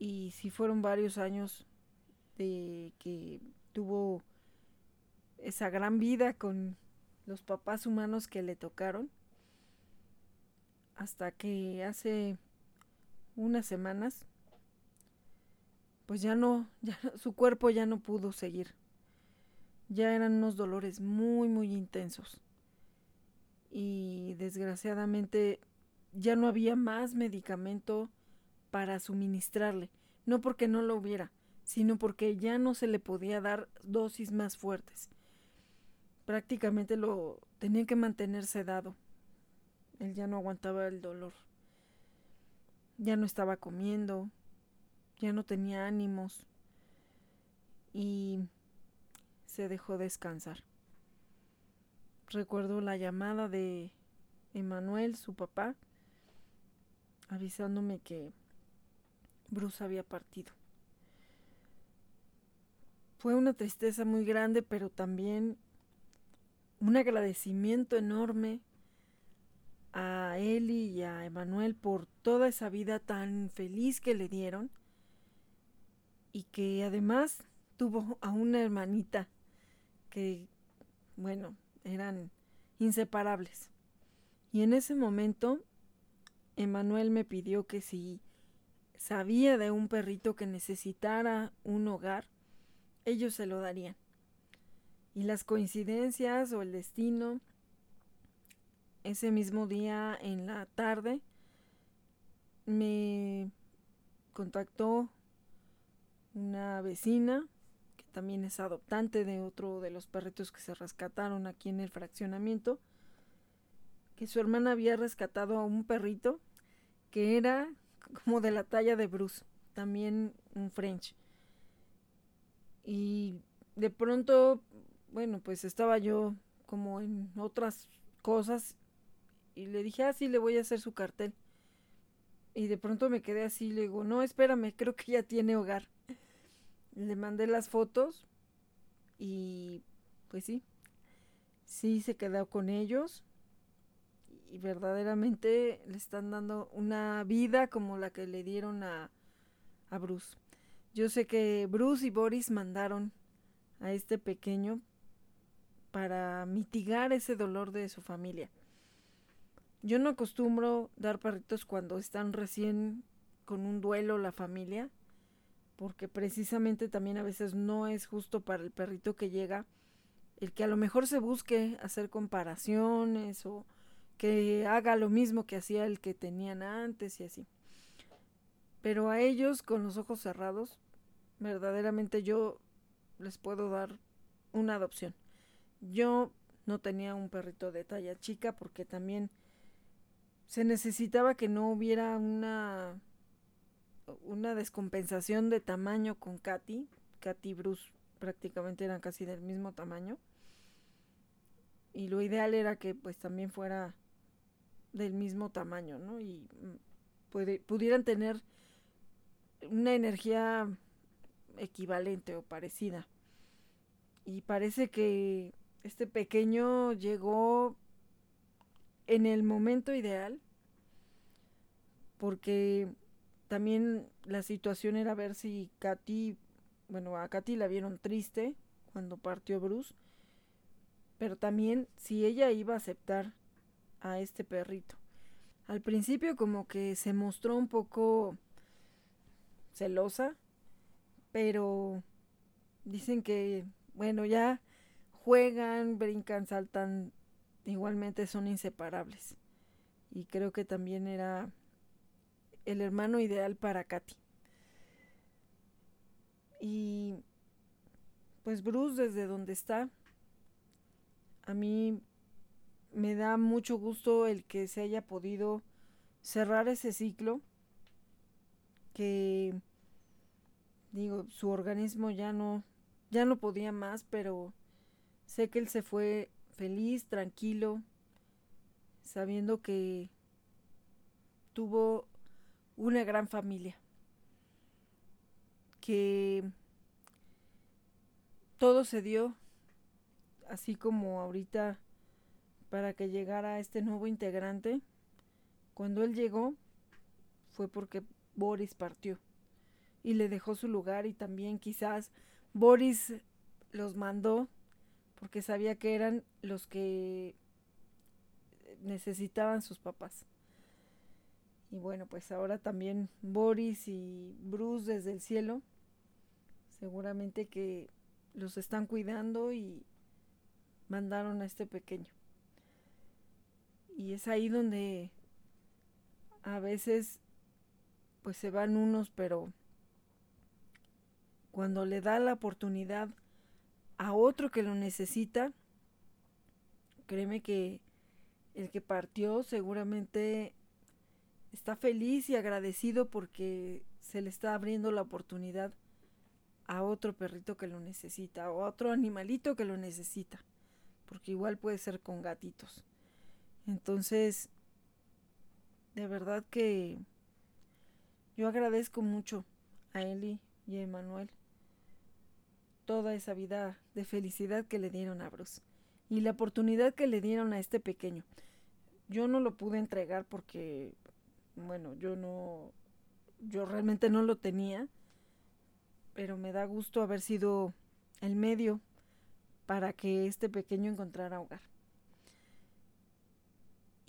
Speaker 1: y si fueron varios años de que tuvo esa gran vida con los papás humanos que le tocaron hasta que hace unas semanas pues ya no ya su cuerpo ya no pudo seguir. Ya eran unos dolores muy muy intensos. Y desgraciadamente ya no había más medicamento para suministrarle. no porque no lo hubiera, sino porque ya no se le podía dar dosis más fuertes. Prácticamente lo tenía que mantener sedado. Él ya no aguantaba el dolor. Ya no estaba comiendo, ya no tenía ánimos y se dejó descansar. Recuerdo la llamada de Emanuel, su papá, avisándome que Bruce había partido. Fue una tristeza muy grande, pero también un agradecimiento enorme a Eli y a Emanuel por toda esa vida tan feliz que le dieron y que además tuvo a una hermanita que, bueno, eran inseparables. Y en ese momento, Emanuel me pidió que si sabía de un perrito que necesitara un hogar, ellos se lo darían. Y las coincidencias o el destino, ese mismo día en la tarde, me contactó una vecina que también es adoptante de otro de los perritos que se rescataron aquí en el fraccionamiento, que su hermana había rescatado a un perrito que era como de la talla de Bruce, también un French. Y de pronto, bueno, pues estaba yo como en otras cosas y le dije, ah, sí, le voy a hacer su cartel. Y de pronto me quedé así, le digo, no, espérame, creo que ya tiene hogar. Le mandé las fotos y pues sí, sí se quedó con ellos y verdaderamente le están dando una vida como la que le dieron a, a Bruce. Yo sé que Bruce y Boris mandaron a este pequeño para mitigar ese dolor de su familia. Yo no acostumbro dar perritos cuando están recién con un duelo la familia, porque precisamente también a veces no es justo para el perrito que llega el que a lo mejor se busque hacer comparaciones o que haga lo mismo que hacía el que tenían antes y así. Pero a ellos con los ojos cerrados, verdaderamente yo les puedo dar una adopción. Yo no tenía un perrito de talla chica porque también se necesitaba que no hubiera una una descompensación de tamaño con Katy. Katy y Bruce prácticamente eran casi del mismo tamaño. Y lo ideal era que pues también fuera del mismo tamaño, ¿no? Y mm, pudieran tener una energía equivalente o parecida. Y parece que este pequeño llegó en el momento ideal porque también la situación era ver si Katy, bueno, a Katy la vieron triste cuando partió Bruce, pero también si ella iba a aceptar a este perrito. Al principio como que se mostró un poco celosa, pero dicen que, bueno, ya juegan, brincan, saltan, igualmente son inseparables. Y creo que también era el hermano ideal para Katy. Y pues Bruce desde donde está, a mí me da mucho gusto el que se haya podido cerrar ese ciclo que digo su organismo ya no ya no podía más pero sé que él se fue feliz tranquilo sabiendo que tuvo una gran familia que todo se dio así como ahorita para que llegara este nuevo integrante. Cuando él llegó fue porque Boris partió y le dejó su lugar y también quizás Boris los mandó porque sabía que eran los que necesitaban sus papás. Y bueno, pues ahora también Boris y Bruce desde el cielo seguramente que los están cuidando y mandaron a este pequeño. Y es ahí donde a veces pues se van unos, pero cuando le da la oportunidad a otro que lo necesita, créeme que el que partió seguramente está feliz y agradecido porque se le está abriendo la oportunidad a otro perrito que lo necesita o a otro animalito que lo necesita, porque igual puede ser con gatitos. Entonces, de verdad que yo agradezco mucho a Eli y a Emanuel toda esa vida de felicidad que le dieron a Bruce y la oportunidad que le dieron a este pequeño. Yo no lo pude entregar porque, bueno, yo no, yo realmente no lo tenía, pero me da gusto haber sido el medio para que este pequeño encontrara hogar.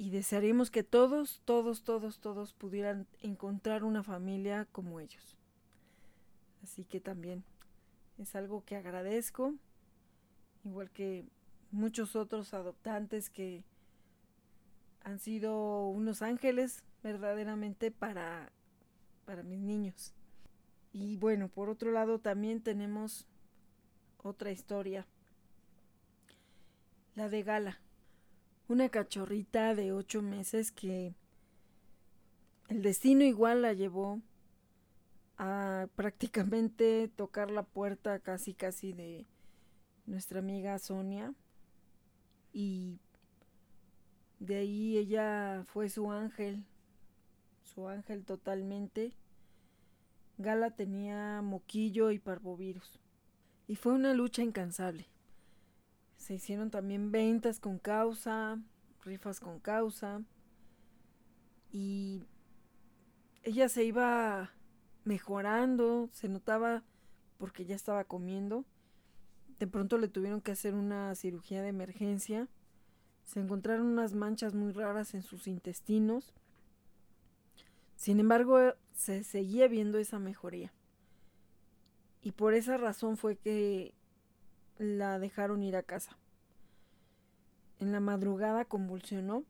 Speaker 1: Y desearíamos que todos, todos, todos, todos pudieran encontrar una familia como ellos. Así que también es algo que agradezco, igual que muchos otros adoptantes que han sido unos ángeles verdaderamente para, para mis niños. Y bueno, por otro lado también tenemos otra historia, la de Gala, una cachorrita de ocho meses que el destino igual la llevó a prácticamente tocar la puerta casi casi de nuestra amiga Sonia y de ahí ella fue su ángel, su ángel totalmente. Gala tenía moquillo y parvovirus y fue una lucha incansable. Se hicieron también ventas con causa, rifas con causa y ella se iba mejorando, se notaba porque ya estaba comiendo. De pronto le tuvieron que hacer una cirugía de emergencia. Se encontraron unas manchas muy raras en sus intestinos. Sin embargo, se seguía viendo esa mejoría. Y por esa razón fue que la dejaron ir a casa. En la madrugada convulsionó,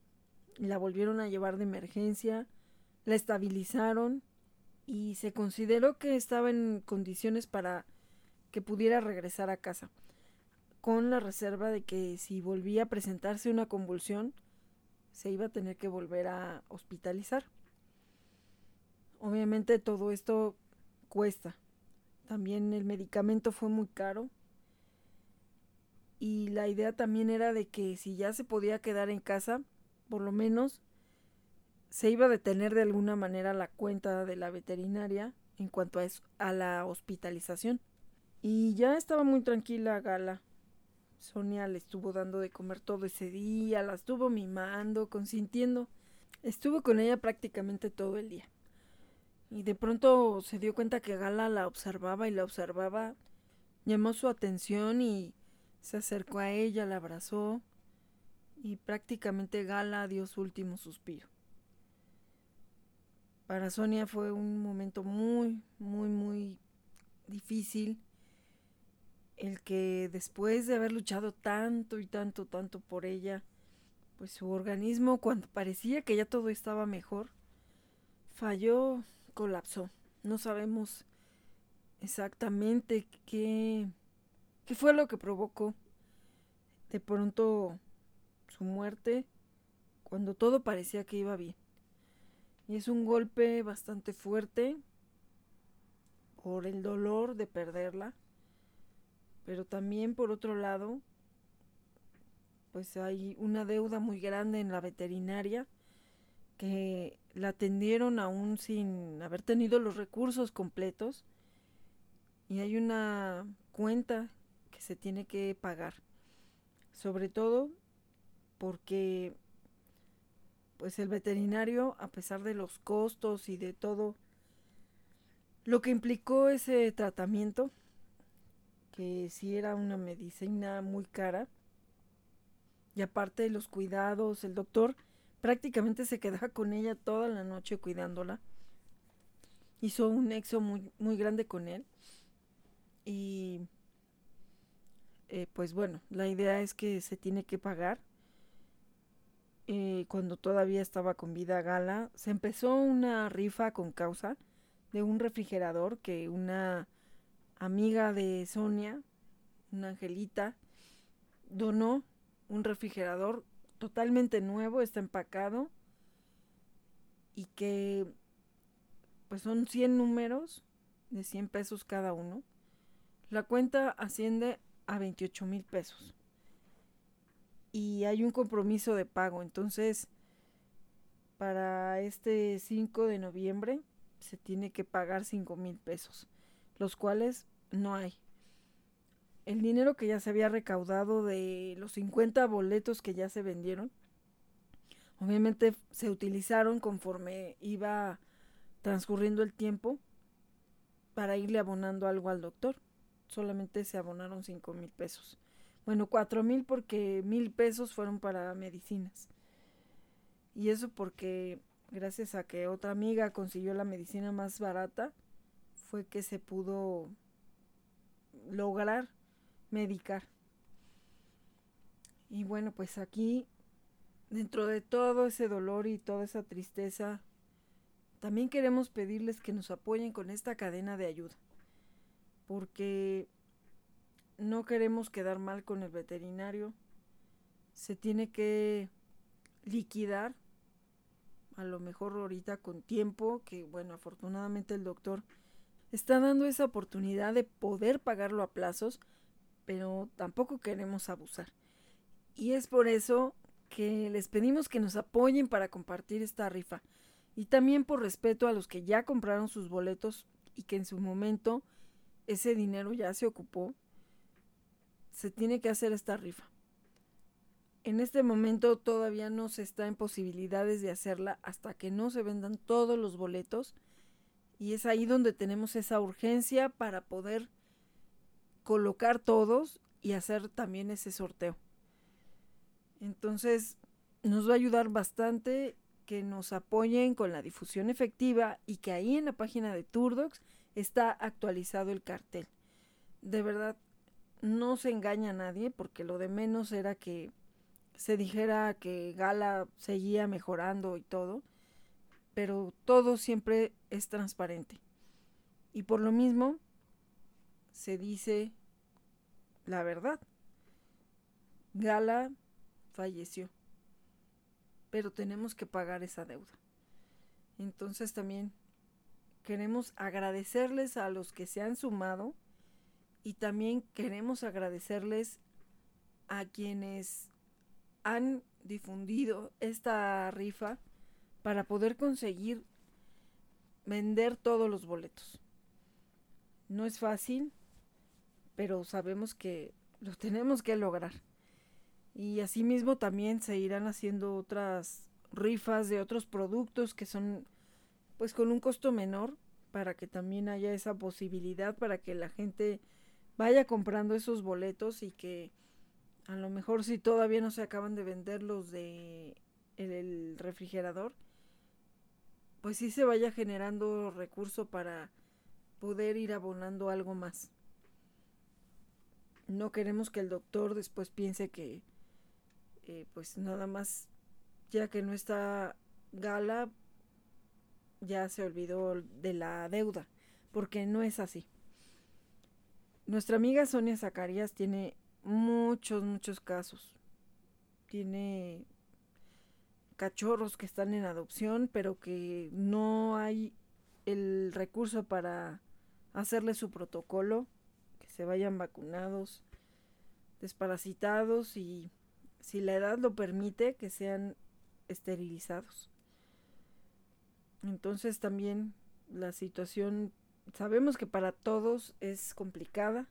Speaker 1: la volvieron a llevar de emergencia, la estabilizaron y se consideró que estaba en condiciones para que pudiera regresar a casa, con la reserva de que si volvía a presentarse una convulsión, se iba a tener que volver a hospitalizar. Obviamente todo esto cuesta. También el medicamento fue muy caro. Y la idea también era de que si ya se podía quedar en casa, por lo menos se iba a detener de alguna manera la cuenta de la veterinaria en cuanto a, a la hospitalización. Y ya estaba muy tranquila Gala. Sonia le estuvo dando de comer todo ese día, la estuvo mimando, consintiendo. Estuvo con ella prácticamente todo el día. Y de pronto se dio cuenta que Gala la observaba y la observaba. Llamó su atención y se acercó a ella, la abrazó y prácticamente Gala dio su último suspiro. Para Sonia fue un momento muy, muy, muy difícil el que después de haber luchado tanto y tanto, tanto por ella, pues su organismo cuando parecía que ya todo estaba mejor, falló, colapsó. No sabemos exactamente qué, qué fue lo que provocó de pronto su muerte cuando todo parecía que iba bien. Y es un golpe bastante fuerte por el dolor de perderla. Pero también por otro lado, pues hay una deuda muy grande en la veterinaria que la atendieron aún sin haber tenido los recursos completos y hay una cuenta se tiene que pagar. Sobre todo porque pues el veterinario, a pesar de los costos y de todo lo que implicó ese tratamiento, que sí era una medicina muy cara, y aparte de los cuidados, el doctor prácticamente se quedaba con ella toda la noche cuidándola. Hizo un nexo muy, muy grande con él. Y eh, pues bueno, la idea es que se tiene que pagar eh, cuando todavía estaba con vida Gala, se empezó una rifa con causa de un refrigerador que una amiga de Sonia, una angelita, donó un refrigerador totalmente nuevo, está empacado y que pues son 100 números de 100 pesos cada uno. La cuenta asciende a 28 mil pesos. Y hay un compromiso de pago. Entonces, para este 5 de noviembre se tiene que pagar 5 mil pesos, los cuales no hay. El dinero que ya se había recaudado de los 50 boletos que ya se vendieron, obviamente se utilizaron conforme iba transcurriendo el tiempo para irle abonando algo al doctor. Solamente se abonaron cinco mil pesos. Bueno, cuatro mil porque mil pesos fueron para medicinas. Y eso porque gracias a que otra amiga consiguió la medicina más barata, fue que se pudo lograr medicar. Y bueno, pues aquí, dentro de todo ese dolor y toda esa tristeza, también queremos pedirles que nos apoyen con esta cadena de ayuda, porque no queremos quedar mal con el veterinario. Se tiene que liquidar, a lo mejor ahorita con tiempo, que bueno, afortunadamente el doctor está dando esa oportunidad de poder pagarlo a plazos, pero tampoco queremos abusar. Y es por eso que les pedimos que nos apoyen para compartir esta rifa y también por respeto a los que ya compraron sus boletos y que en su momento ese dinero ya se ocupó, se tiene que hacer esta rifa. En este momento todavía no se está en posibilidades de hacerla hasta que no se vendan todos los boletos y es ahí donde tenemos esa urgencia para poder colocar todos y hacer también ese sorteo. Entonces nos va a ayudar bastante que nos apoyen con la difusión efectiva y que ahí en la página de Turdox está actualizado el cartel. De verdad, no se engaña a nadie porque lo de menos era que se dijera que Gala seguía mejorando y todo, pero todo siempre es transparente. Y por lo mismo se dice la verdad. Gala falleció pero tenemos que pagar esa deuda. Entonces también queremos agradecerles a los que se han sumado y también queremos agradecerles a quienes han difundido esta rifa para poder conseguir vender todos los boletos. No es fácil, pero sabemos que lo tenemos que lograr. Y asimismo también se irán haciendo otras rifas de otros productos que son pues con un costo menor para que también haya esa posibilidad para que la gente vaya comprando esos boletos y que a lo mejor si todavía no se acaban de vender los de el, refrigerador pues sí se vaya generando recurso para poder ir abonando algo más. No queremos que el doctor después piense que eh, pues nada más, ya que no está Gala, ya se olvidó de la deuda, porque no es así. Nuestra amiga Sonia Zacarías tiene muchos, muchos casos. Tiene cachorros que están en adopción, pero que no hay el recurso para hacerle su protocolo, que se vayan vacunados, desparasitados y si la edad lo permite, que sean esterilizados. Entonces también la situación, sabemos que para todos es complicada,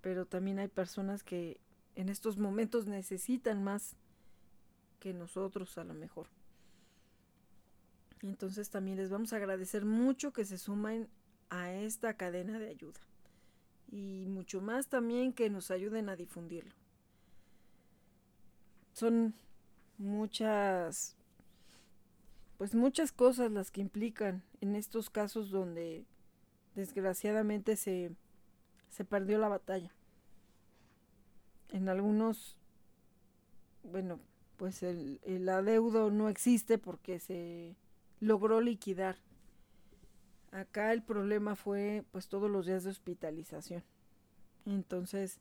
Speaker 1: pero también hay personas que en estos momentos necesitan más que nosotros a lo mejor. Entonces también les vamos a agradecer mucho que se sumen a esta cadena de ayuda. Y mucho más también que nos ayuden a difundirlo son muchas, pues muchas cosas las que implican en estos casos donde desgraciadamente se, se perdió la batalla. En algunos, bueno, pues el, el adeudo no existe porque se logró liquidar Acá el problema fue pues todos los días de hospitalización. Entonces,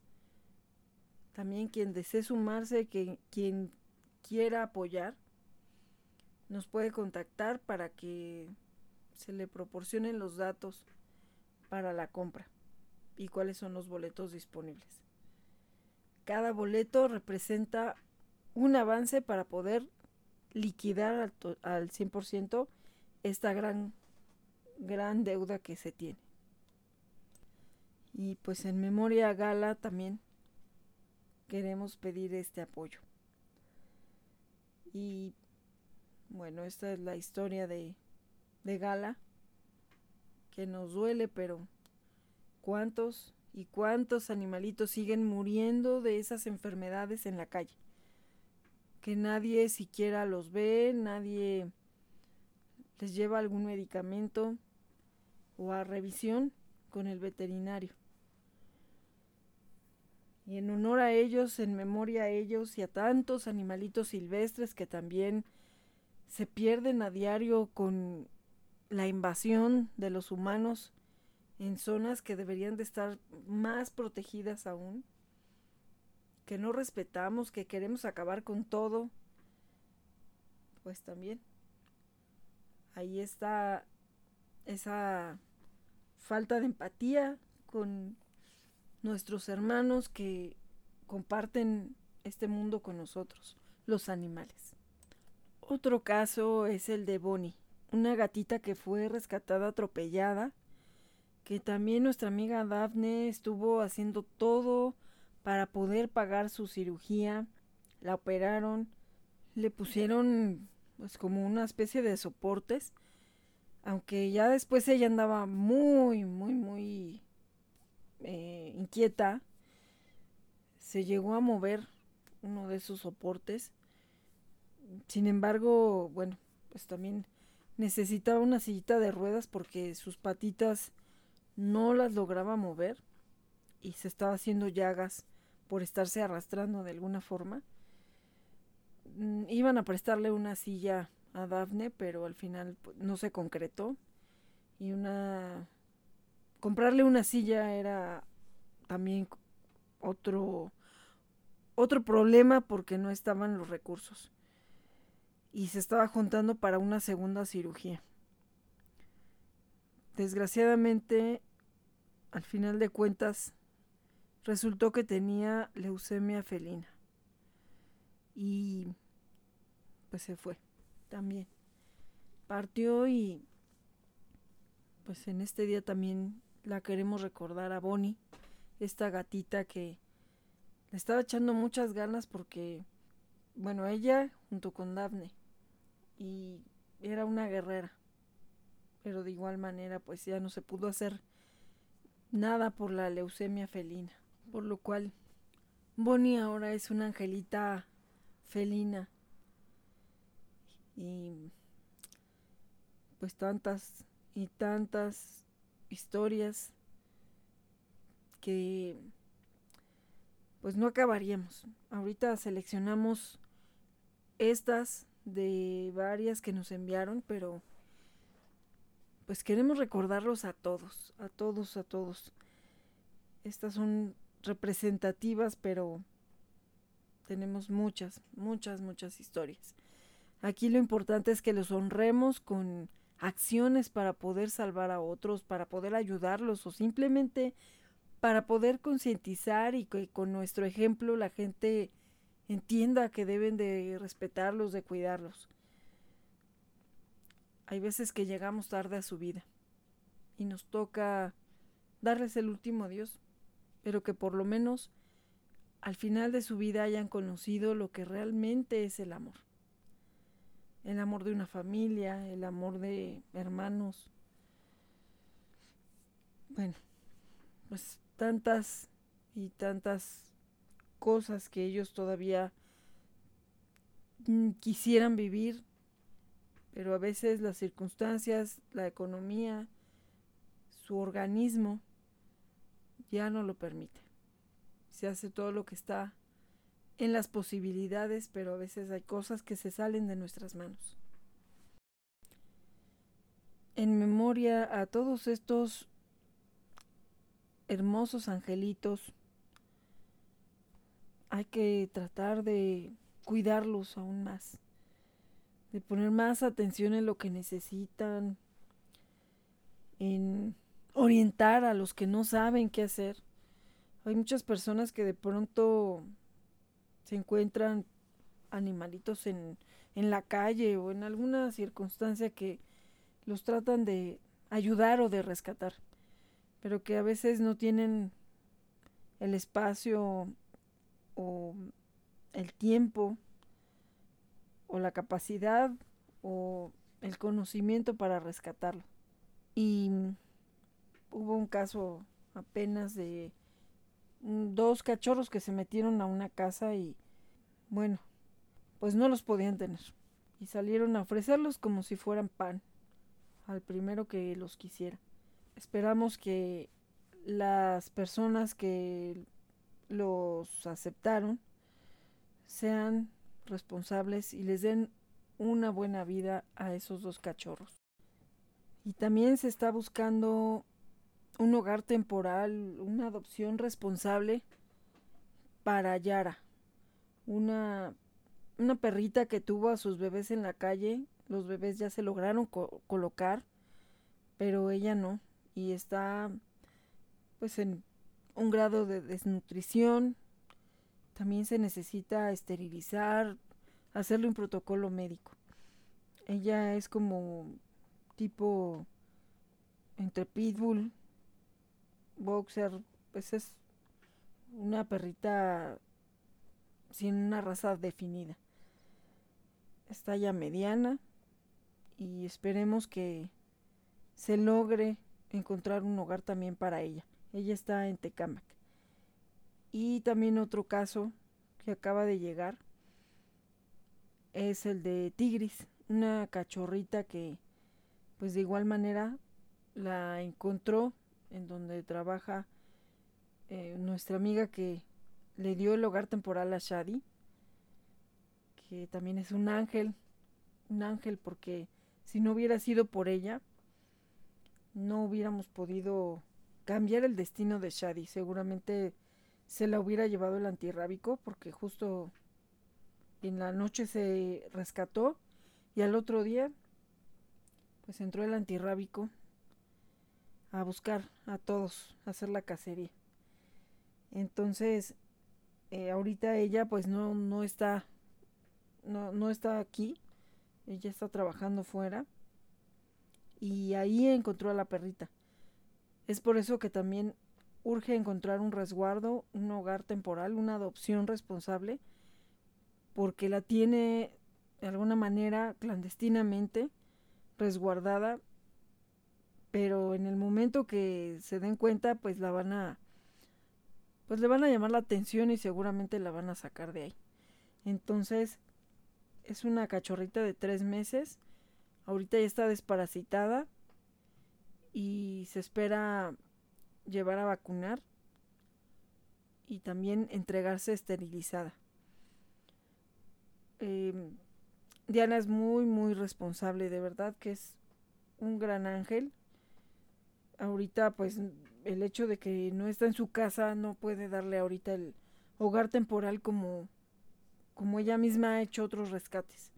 Speaker 1: también quien desee sumarse, que, quien quiera apoyar, nos puede contactar para que se le proporcionen los datos para la compra y cuáles son los boletos disponibles. Cada boleto representa un avance para poder liquidar al, al 100% esta gran, gran deuda que se tiene. Y pues en memoria Gala también queremos pedir este apoyo. Y bueno, esta es la historia de, de Gala, que nos duele, pero ¿cuántos y cuántos animalitos siguen muriendo de esas enfermedades en la calle? Que nadie siquiera los ve, nadie les lleva algún medicamento o a revisión con el veterinario. Y en honor a ellos, en memoria a ellos y a tantos animalitos silvestres que también se pierden a diario con la invasión de los humanos en zonas que deberían de estar más protegidas aún, que no respetamos, que queremos acabar con todo, pues también ahí está esa falta de empatía con nuestros hermanos que comparten este mundo con nosotros, los animales. Otro caso es el de Bonnie, una gatita que fue rescatada atropellada, que también nuestra amiga Daphne estuvo haciendo todo para poder pagar su cirugía, la operaron, le pusieron pues como una especie de soportes, aunque ya después ella andaba muy, muy, muy eh, inquieta, se llegó a mover uno de esos soportes. Sin embargo, bueno, pues también necesitaba una sillita de ruedas porque sus patitas no las lograba mover y se estaba haciendo llagas por estarse arrastrando de alguna forma. Mm, iban a prestarle una silla a Daphne, pero al final pues, no se concretó. Y una comprarle una silla era también otro otro problema porque no estaban los recursos y se estaba juntando para una segunda cirugía. Desgraciadamente, al final de cuentas, resultó que tenía leucemia felina. Y pues se fue también. Partió y pues en este día también la queremos recordar a Bonnie, esta gatita que le estaba echando muchas ganas porque, bueno, ella junto con Daphne, y era una guerrera, pero de igual manera pues ya no se pudo hacer nada por la leucemia felina, por lo cual Bonnie ahora es una angelita felina y pues tantas y tantas historias que pues no acabaríamos. Ahorita seleccionamos estas de varias que nos enviaron, pero pues queremos recordarlos a todos, a todos, a todos. Estas son representativas, pero tenemos muchas, muchas, muchas historias. Aquí lo importante es que los honremos con acciones para poder salvar a otros, para poder ayudarlos o simplemente para poder concientizar y que con nuestro ejemplo la gente entienda que deben de respetarlos, de cuidarlos. Hay veces que llegamos tarde a su vida y nos toca darles el último adiós, pero que por lo menos al final de su vida hayan conocido lo que realmente es el amor el amor de una familia, el amor de hermanos. Bueno, pues tantas y tantas cosas que ellos todavía mm, quisieran vivir, pero a veces las circunstancias, la economía, su organismo ya no lo permite. Se hace todo lo que está en las posibilidades, pero a veces hay cosas que se salen de nuestras manos. en memoria a todos estos hermosos angelitos. Hay que tratar de cuidarlos aún más, de poner más atención en lo que necesitan, en orientar a los que no saben qué hacer. Hay muchas personas que de pronto se encuentran animalitos en, en la calle o en alguna circunstancia que los tratan de ayudar o de rescatar, pero que a veces no tienen el espacio o el tiempo o la capacidad o el conocimiento para rescatarlo. Y hubo un caso apenas de dos cachorros que se metieron a una casa y bueno, pues no los podían tener. Y salieron a ofrecerlos como si fueran pan al primero que los quisiera. Esperamos que las personas que los aceptaron sean responsables y les den una buena vida a esos dos cachorros. Y también se está buscando un hogar temporal, una adopción responsable para Yara, una, una perrita que tuvo a sus bebés en la calle. Los bebés ya se lograron colocar, pero ella no. Y está pues en un grado de desnutrición. También se necesita esterilizar, hacerle un protocolo médico. Ella es como tipo entre pitbull boxer, pues es una perrita sin una raza definida. Está ya mediana y esperemos que se logre encontrar un hogar también para ella. Ella está en Tecámac. Y también otro caso que acaba de llegar es el de Tigris, una cachorrita que pues de igual manera la encontró en donde trabaja eh, nuestra amiga que le dio el hogar temporal a Shadi, que también es un ángel, un ángel porque si no hubiera sido por ella, no hubiéramos podido cambiar el destino de Shadi. Seguramente se la hubiera llevado el antirrábico porque justo en la noche se rescató y al otro día pues entró el antirrábico a buscar a todos, a hacer la cacería. Entonces, eh, ahorita ella pues no, no está, no, no está aquí, ella está trabajando fuera y ahí encontró a la perrita. Es por eso que también urge encontrar un resguardo, un hogar temporal, una adopción responsable, porque la tiene de alguna manera clandestinamente resguardada pero en el momento que se den cuenta, pues la van a, pues le van a llamar la atención y seguramente la van a sacar de ahí. Entonces, es una cachorrita de tres meses, ahorita ya está desparasitada y se espera llevar a vacunar y también entregarse esterilizada. Em, Diana es muy, muy responsable, de verdad que es un gran ángel ahorita pues el hecho de que no está en su casa no puede darle ahorita el hogar temporal como como ella misma ha hecho otros rescates.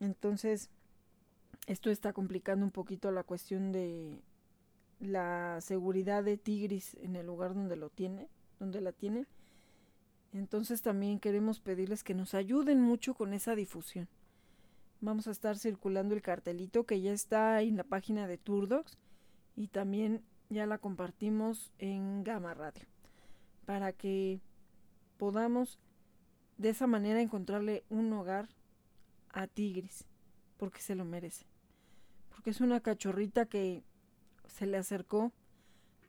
Speaker 1: Entonces, esto está complicando un poquito la cuestión de la seguridad de Tigris en el lugar donde lo tiene, donde la tiene. Entonces también queremos pedirles que nos ayuden mucho con esa difusión. Vamos a estar circulando el cartelito que ya está en la página de Turdocs y también ya la compartimos en Gama Radio para que podamos de esa manera encontrarle un hogar a Tigris porque se lo merece porque es una cachorrita que se le acercó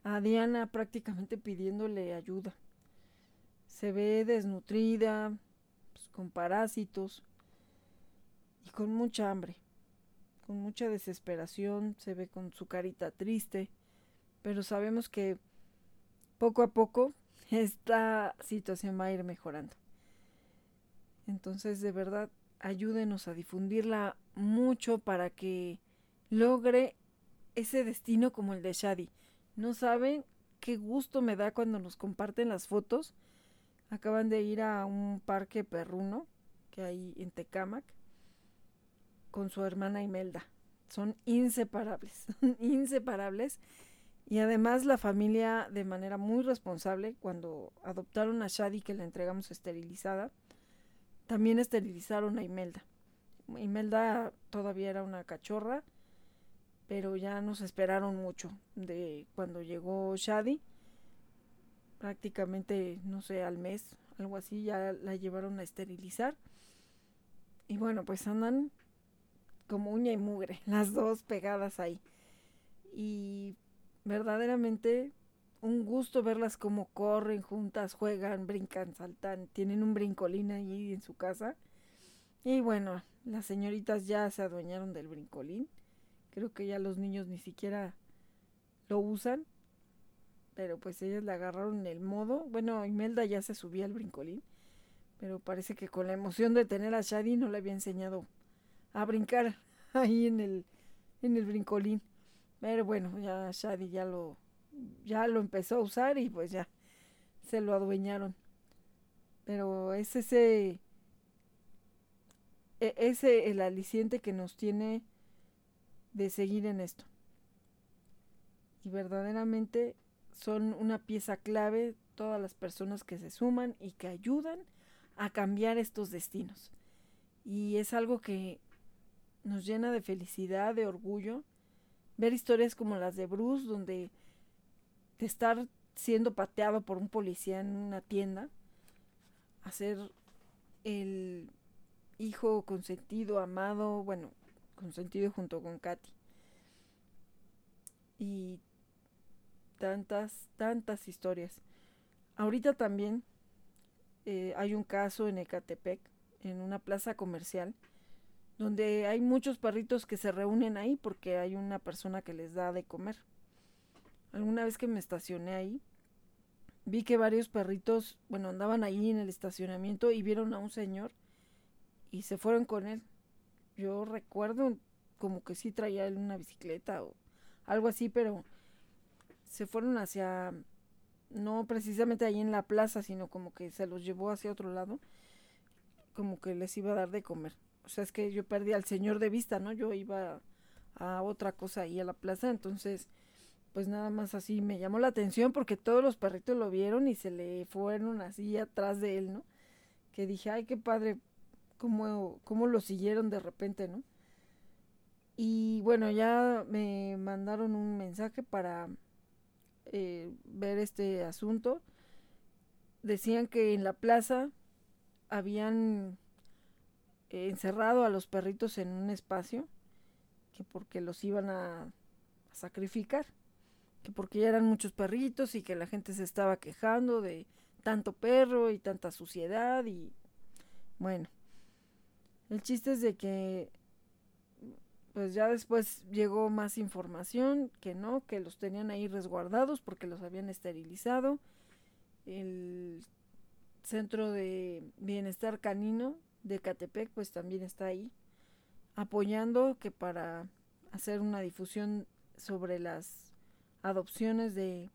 Speaker 1: a Diana prácticamente pidiéndole ayuda se ve desnutrida pues, con parásitos y con mucha hambre con mucha desesperación, se ve con su carita triste, pero sabemos que poco a poco esta situación va a ir mejorando. Entonces, de verdad, ayúdenos a difundirla mucho para que logre ese destino como el de Shadi. No saben qué gusto me da cuando nos comparten las fotos. Acaban de ir a un parque perruno que hay en Tecámac con su hermana Imelda. Son inseparables, inseparables. Y además la familia de manera muy responsable, cuando adoptaron a Shadi que la entregamos esterilizada, también esterilizaron a Imelda. Imelda todavía era una cachorra, pero ya nos esperaron mucho de cuando llegó Shadi. Prácticamente, no sé, al mes, algo así, ya la llevaron a esterilizar. Y bueno, pues andan como uña y mugre, las dos pegadas ahí. Y verdaderamente un gusto verlas como corren juntas, juegan, brincan, saltan, tienen un brincolín ahí en su casa. Y bueno, las señoritas ya se adueñaron del brincolín. Creo que ya los niños ni siquiera lo usan. Pero pues ellas le agarraron el modo. Bueno, Imelda ya se subía al brincolín. Pero parece que con la emoción de tener a Shadi no le había enseñado a brincar ahí en el, en el brincolín. Pero bueno, ya Shadi ya lo, ya lo empezó a usar y pues ya se lo adueñaron. Pero es ese, e, ese el aliciente que nos tiene de seguir en esto. Y verdaderamente son una pieza clave todas las personas que se suman y que ayudan a cambiar estos destinos. Y es algo que nos llena de felicidad, de orgullo, ver historias como las de Bruce, donde de estar siendo pateado por un policía en una tienda, a ser el hijo consentido, amado, bueno, consentido junto con Katy. Y tantas, tantas historias. Ahorita también eh, hay un caso en Ecatepec, en una plaza comercial, donde hay muchos perritos que se reúnen ahí porque hay una persona que les da de comer. Alguna vez que me estacioné ahí, vi que varios perritos, bueno, andaban ahí en el estacionamiento y vieron a un señor y se fueron con él. Yo recuerdo como que sí traía una bicicleta o algo así, pero se fueron hacia, no precisamente ahí en la plaza, sino como que se los llevó hacia otro lado, como que les iba a dar de comer o sea, es que yo perdí al señor de vista, ¿no? Yo iba a otra cosa ahí a la plaza, entonces, pues nada más así me llamó la atención porque todos los perritos lo vieron y se le fueron así atrás de él, ¿no? Que dije, ay, qué padre, cómo, cómo lo siguieron de repente, ¿no? Y bueno, ya me mandaron un mensaje para eh, ver este asunto. Decían que en la plaza habían encerrado a los perritos en un espacio, que porque los iban a, sacrificar, que porque ya eran muchos perritos y que la gente se estaba quejando de tanto perro y tanta suciedad y bueno, el chiste es de que pues ya después llegó más información que no, que los tenían ahí resguardados porque los habían esterilizado. El centro de bienestar canino de Catepec pues también está ahí apoyando que para hacer una difusión sobre las adopciones de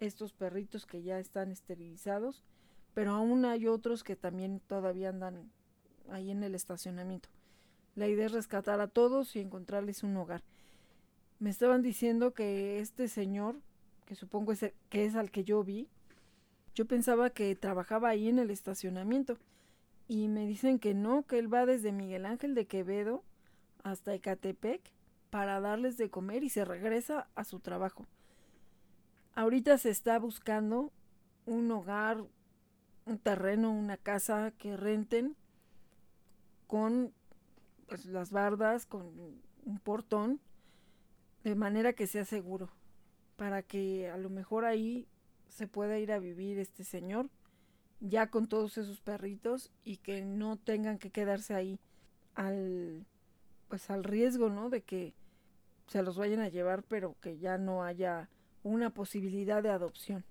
Speaker 1: estos perritos que ya están esterilizados, pero aún hay otros que también todavía andan ahí en el estacionamiento. La idea es rescatar a todos y encontrarles un hogar. Me estaban diciendo que este señor, que supongo es que es al que yo vi, yo pensaba que trabajaba ahí en el estacionamiento y me dicen que no, que él va desde Miguel Ángel de Quevedo hasta Ecatepec para darles de comer y se regresa a su trabajo. Ahorita se está buscando un hogar, un terreno, una casa que renten con pues, las bardas, con un portón, de manera que sea seguro, para que a lo mejor ahí se pueda ir a vivir este señor ya con todos esos perritos y que no tengan que quedarse ahí al pues al riesgo, ¿no? De que se los vayan a llevar, pero que ya no haya una posibilidad de adopción.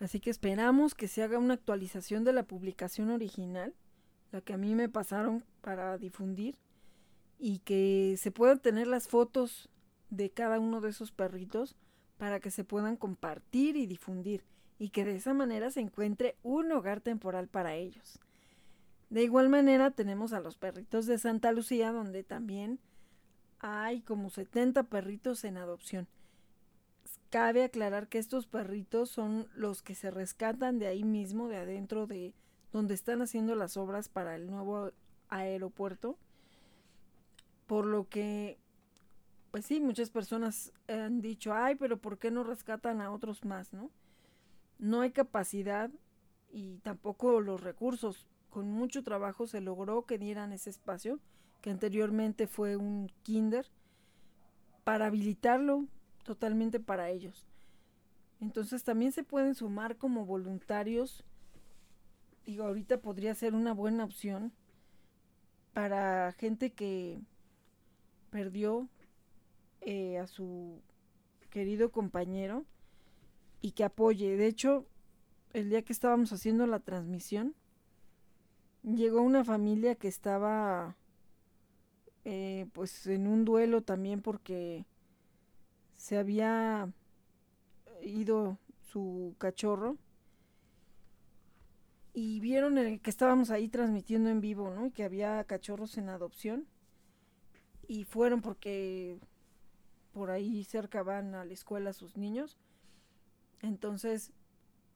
Speaker 1: Así que esperamos que se haga una actualización de la publicación original, la que a mí me pasaron para difundir, y que se puedan tener las fotos de cada uno de esos perritos para que se puedan compartir y difundir y que de esa manera se encuentre un hogar temporal para ellos. De igual manera tenemos a los perritos de Santa Lucía donde también hay como 70 perritos en adopción. Cabe aclarar que estos perritos son los que se rescatan de ahí mismo, de adentro de donde están haciendo las obras para el nuevo aeropuerto. Por lo que, pues sí, muchas personas han dicho, ay, pero ¿por qué no rescatan a otros más, no? No hay capacidad y tampoco los recursos. Con mucho trabajo se logró que dieran ese espacio, que anteriormente fue un kinder, para habilitarlo totalmente para ellos. Entonces también se pueden sumar como voluntarios. Digo, ahorita podría ser una buena opción para gente que perdió eh, a su querido compañero y que apoye. De hecho, el día que estábamos haciendo la transmisión, llegó una familia que estaba eh, pues en un duelo también porque se había ido su cachorro y vieron el que estábamos ahí transmitiendo en vivo, ¿no? Y que había cachorros en adopción y fueron porque por ahí cerca van a la escuela sus niños. Entonces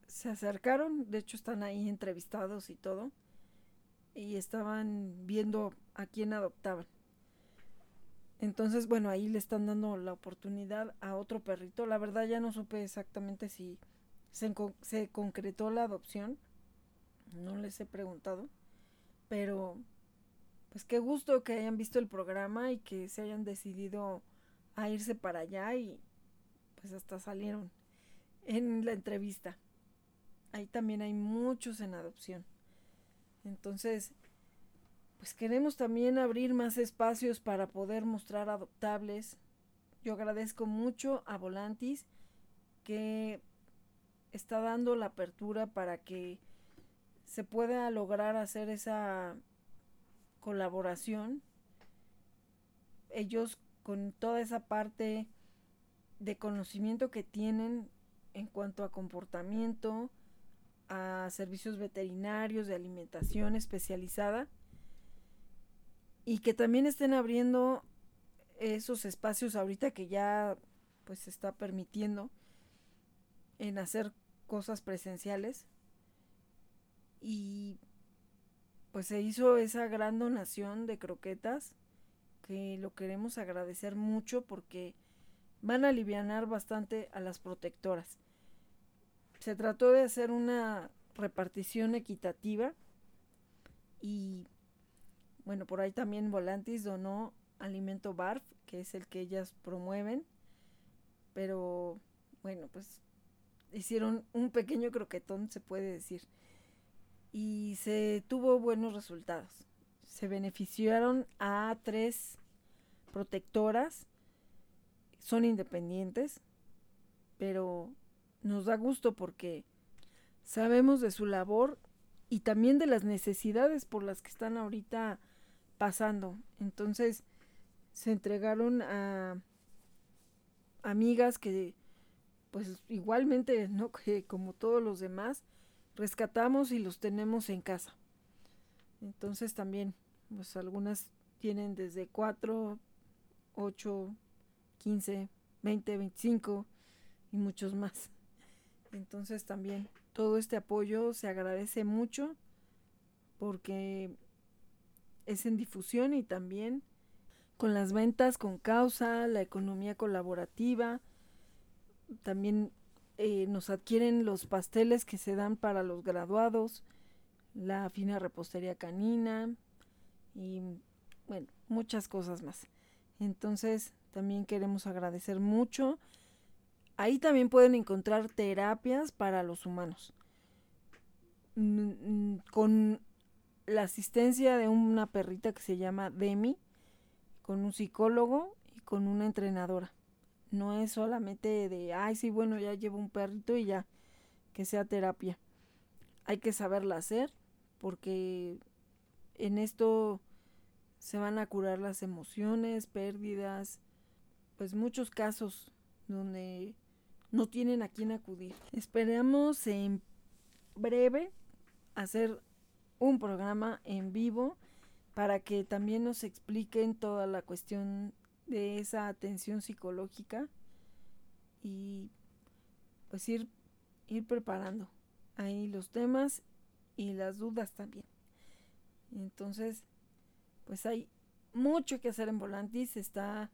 Speaker 1: se acercaron, de hecho están ahí entrevistados y todo, y estaban viendo a quién adoptaban. Entonces, bueno, ahí le están dando la oportunidad a otro perrito. La verdad ya no supe exactamente si se, se concretó la adopción. No les he preguntado. Pero, pues qué gusto que hayan visto el programa y que se hayan decidido a irse para allá y pues hasta salieron en la entrevista. Ahí también hay muchos en adopción. Entonces, pues queremos también abrir más espacios para poder mostrar adoptables. Yo agradezco mucho a Volantis que está dando la apertura para que se pueda lograr hacer esa colaboración. Ellos con toda esa parte de conocimiento que tienen en cuanto a comportamiento, a servicios veterinarios, de alimentación especializada, y que también estén abriendo esos espacios ahorita que ya pues se está permitiendo en hacer cosas presenciales y pues se hizo esa gran donación de croquetas que lo queremos agradecer mucho porque van a aliviar bastante a las protectoras. Se trató de hacer una repartición equitativa y bueno, por ahí también Volantis donó alimento BARF, que es el que ellas promueven. Pero bueno, pues hicieron un pequeño croquetón, se puede decir. Y se tuvo buenos resultados. Se beneficiaron a tres protectoras. Son independientes, pero nos da gusto porque sabemos de su labor y también de las necesidades por las que están ahorita pasando. Entonces se entregaron a amigas que pues igualmente, ¿no? Que como todos los demás, rescatamos y los tenemos en casa. Entonces también, pues algunas tienen desde 4, 8, 15, 20, 25 y muchos más. Entonces también todo este apoyo se agradece mucho porque es en difusión y también con las ventas con causa, la economía colaborativa, también eh, nos adquieren los pasteles que se dan para los graduados, la fina repostería canina y bueno, muchas cosas más. Entonces también queremos agradecer mucho. Ahí también pueden encontrar terapias para los humanos. Mm, mm, con la asistencia de una perrita que se llama Demi, con un psicólogo y con una entrenadora. No es solamente de, ay, sí, bueno, ya llevo un perrito y ya, que sea terapia. Hay que saberla hacer porque en esto se van a curar las emociones, pérdidas, pues muchos casos donde no tienen a quién acudir. Esperamos en breve hacer un programa en vivo para que también nos expliquen toda la cuestión de esa atención psicológica y pues ir, ir preparando ahí los temas y las dudas también. Entonces, pues hay mucho que hacer en Volantis. Está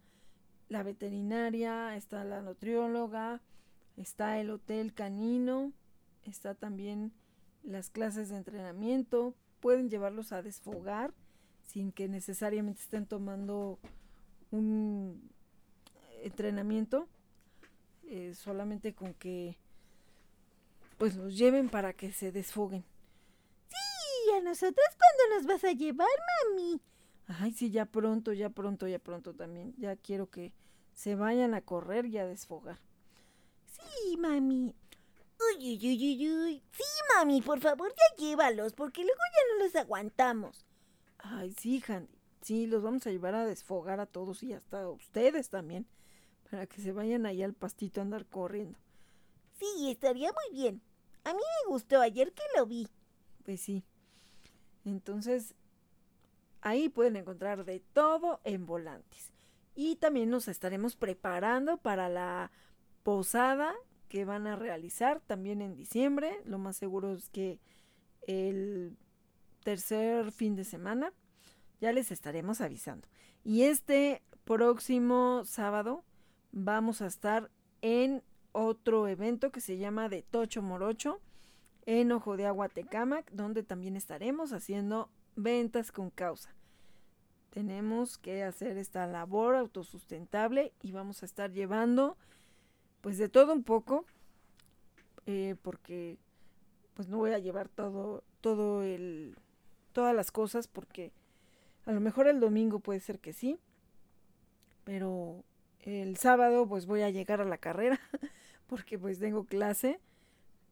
Speaker 1: la veterinaria, está la nutrióloga, está el hotel canino, está también las clases de entrenamiento. Pueden llevarlos a desfogar sin que necesariamente estén tomando un entrenamiento, eh, solamente con que pues los lleven para que se desfoguen.
Speaker 3: Sí, a nosotros cuándo nos vas a llevar, mami?
Speaker 1: Ay, sí, ya pronto, ya pronto, ya pronto también. Ya quiero que se vayan a correr y a desfogar.
Speaker 3: Sí, mami. Uy, uy, uy, uy, uy. Sí, mami, por favor, ya llévalos, porque luego ya no los aguantamos.
Speaker 1: Ay, sí, Handy. Sí, los vamos a llevar a desfogar a todos y hasta a ustedes también, para que se vayan ahí al pastito a andar corriendo.
Speaker 3: Sí, estaría muy bien. A mí me gustó ayer que lo vi.
Speaker 1: Pues sí. Entonces, ahí pueden encontrar de todo en Volantes. Y también nos estaremos preparando para la posada que van a realizar también en diciembre. Lo más seguro es que el tercer fin de semana. Ya les estaremos avisando. Y este próximo sábado vamos a estar en otro evento que se llama de Tocho Morocho en Ojo de Agua Tecamac, donde también estaremos haciendo ventas con causa. Tenemos que hacer esta labor autosustentable y vamos a estar llevando pues de todo un poco, eh, porque pues no voy a llevar todo, todo el todas las cosas porque a lo mejor el domingo puede ser que sí, pero el sábado pues voy a llegar a la carrera porque pues tengo clase,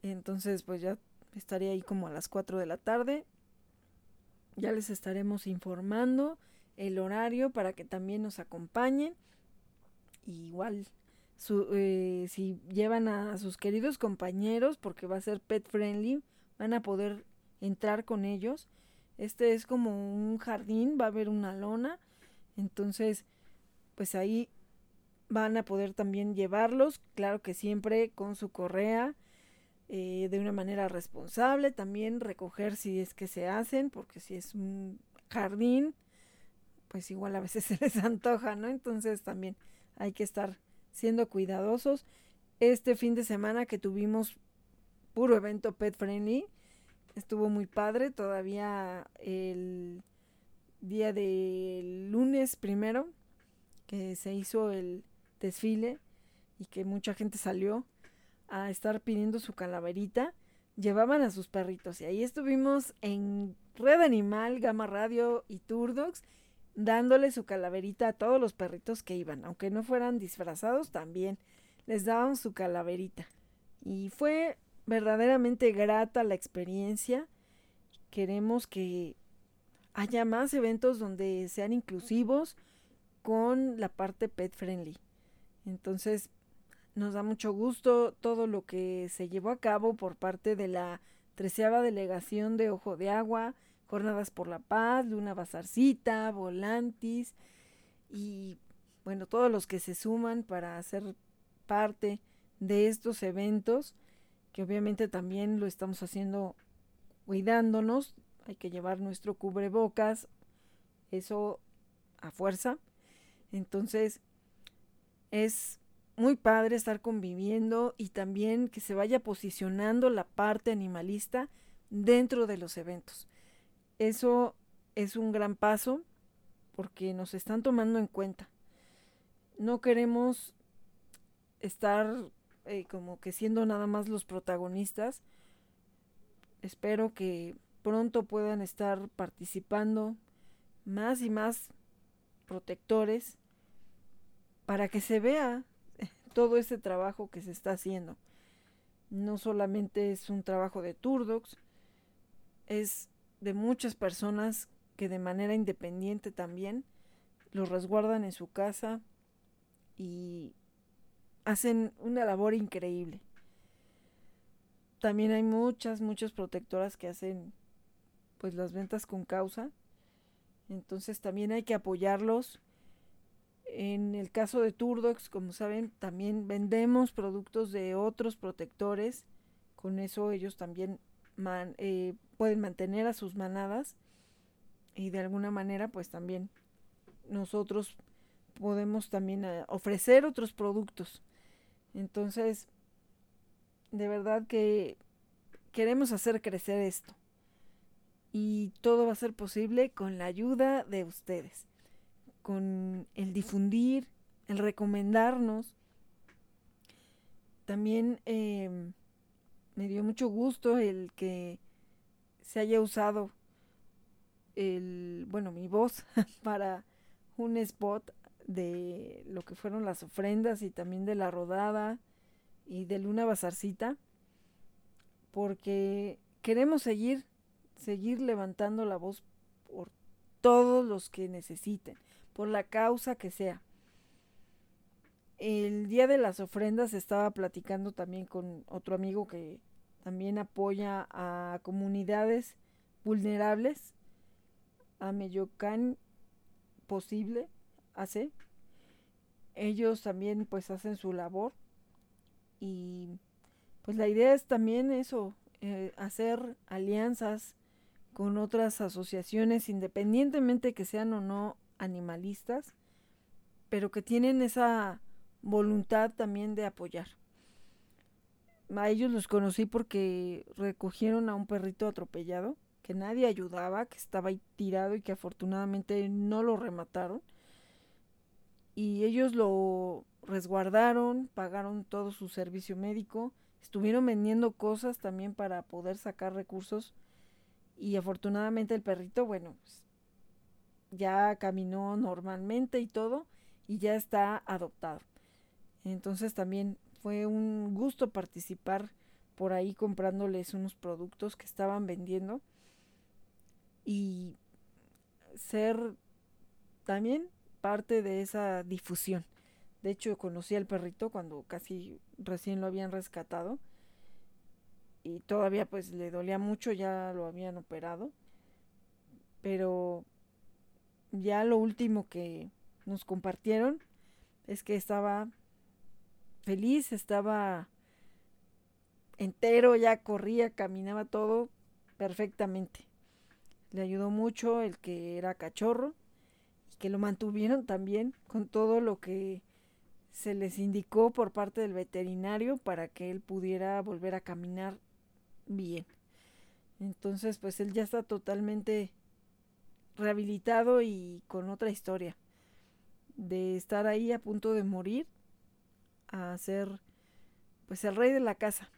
Speaker 1: entonces pues ya estaré ahí como a las 4 de la tarde, ya les estaremos informando el horario para que también nos acompañen, igual eh, si llevan a sus queridos compañeros porque va a ser pet friendly, van a poder entrar con ellos este es como un jardín, va a haber una lona. Entonces, pues ahí van a poder también llevarlos, claro que siempre con su correa, eh, de una manera responsable, también recoger si es que se hacen, porque si es un jardín, pues igual a veces se les antoja, ¿no? Entonces también hay que estar siendo cuidadosos. Este fin de semana que tuvimos puro evento pet friendly, estuvo muy padre. Todavía el día del lunes primero, que se hizo el desfile y que mucha gente salió a estar pidiendo su calaverita, llevaban a sus perritos. Y ahí estuvimos en Red Animal, Gama Radio y Turdox, dándole su calaverita a todos los perritos que iban, aunque no fueran disfrazados, también les daban su calaverita. Y fue verdaderamente grata la experiencia. Queremos que haya más eventos donde sean inclusivos con la parte pet friendly. Entonces, nos da mucho gusto todo lo que se llevó a cabo por parte de la treceava delegación de Ojo de Agua, Jornadas por la Paz, Luna Bazarcita, Volantis y bueno, todos los que se suman para ser parte de estos eventos que obviamente también lo estamos haciendo cuidándonos, hay que llevar nuestro cubrebocas, eso a fuerza. Entonces, es muy padre estar conviviendo y también que se vaya posicionando la parte animalista dentro de los eventos. Eso es un gran paso porque nos están tomando en cuenta. No queremos estar eh, como que siendo nada más los protagonistas. Espero que pronto puedan estar participando más y más protectores para que se vea todo ese trabajo que se está haciendo. No solamente es un trabajo de Turdox, es de muchas personas que de manera independiente también los resguardan en su casa y hacen una labor increíble. También hay muchas, muchas protectoras que hacen pues las ventas con causa. Entonces también hay que apoyarlos. En el caso de Turdox, como saben, también vendemos productos de otros protectores. Con eso ellos también eh, pueden mantener a sus manadas y de alguna manera pues también nosotros podemos también eh, ofrecer otros productos. Entonces, de verdad que queremos hacer crecer esto. Y todo va a ser posible con la ayuda de ustedes, con el difundir, el recomendarnos. También em, me dio mucho gusto el que se haya usado el, bueno, mi voz para un spot de lo que fueron las ofrendas y también de la rodada y de Luna Bazarcita, porque queremos seguir, seguir levantando la voz por todos los que necesiten, por la causa que sea. El día de las ofrendas estaba platicando también con otro amigo que también apoya a comunidades vulnerables, a Meyocan posible, hace. Ellos también pues hacen su labor y pues la idea es también eso, eh, hacer alianzas con otras asociaciones independientemente que sean o no animalistas, pero que tienen esa voluntad también de apoyar. A ellos los conocí porque recogieron a un perrito atropellado, que nadie ayudaba, que estaba ahí tirado y que afortunadamente no lo remataron. Y ellos lo resguardaron, pagaron todo su servicio médico, estuvieron vendiendo cosas también para poder sacar recursos y afortunadamente el perrito, bueno, pues ya caminó normalmente y todo y ya está adoptado. Entonces también fue un gusto participar por ahí comprándoles unos productos que estaban vendiendo y ser también parte de esa difusión. De hecho, conocí al perrito cuando casi recién lo habían rescatado y todavía pues le dolía mucho, ya lo habían operado. Pero ya lo último que nos compartieron es que estaba feliz, estaba entero, ya corría, caminaba todo perfectamente. Le ayudó mucho el que era cachorro y que lo mantuvieron también con todo lo que se les indicó por parte del veterinario para que él pudiera volver a caminar bien. Entonces, pues él ya está totalmente rehabilitado y con otra historia de estar ahí a punto de morir a ser pues el rey de la casa.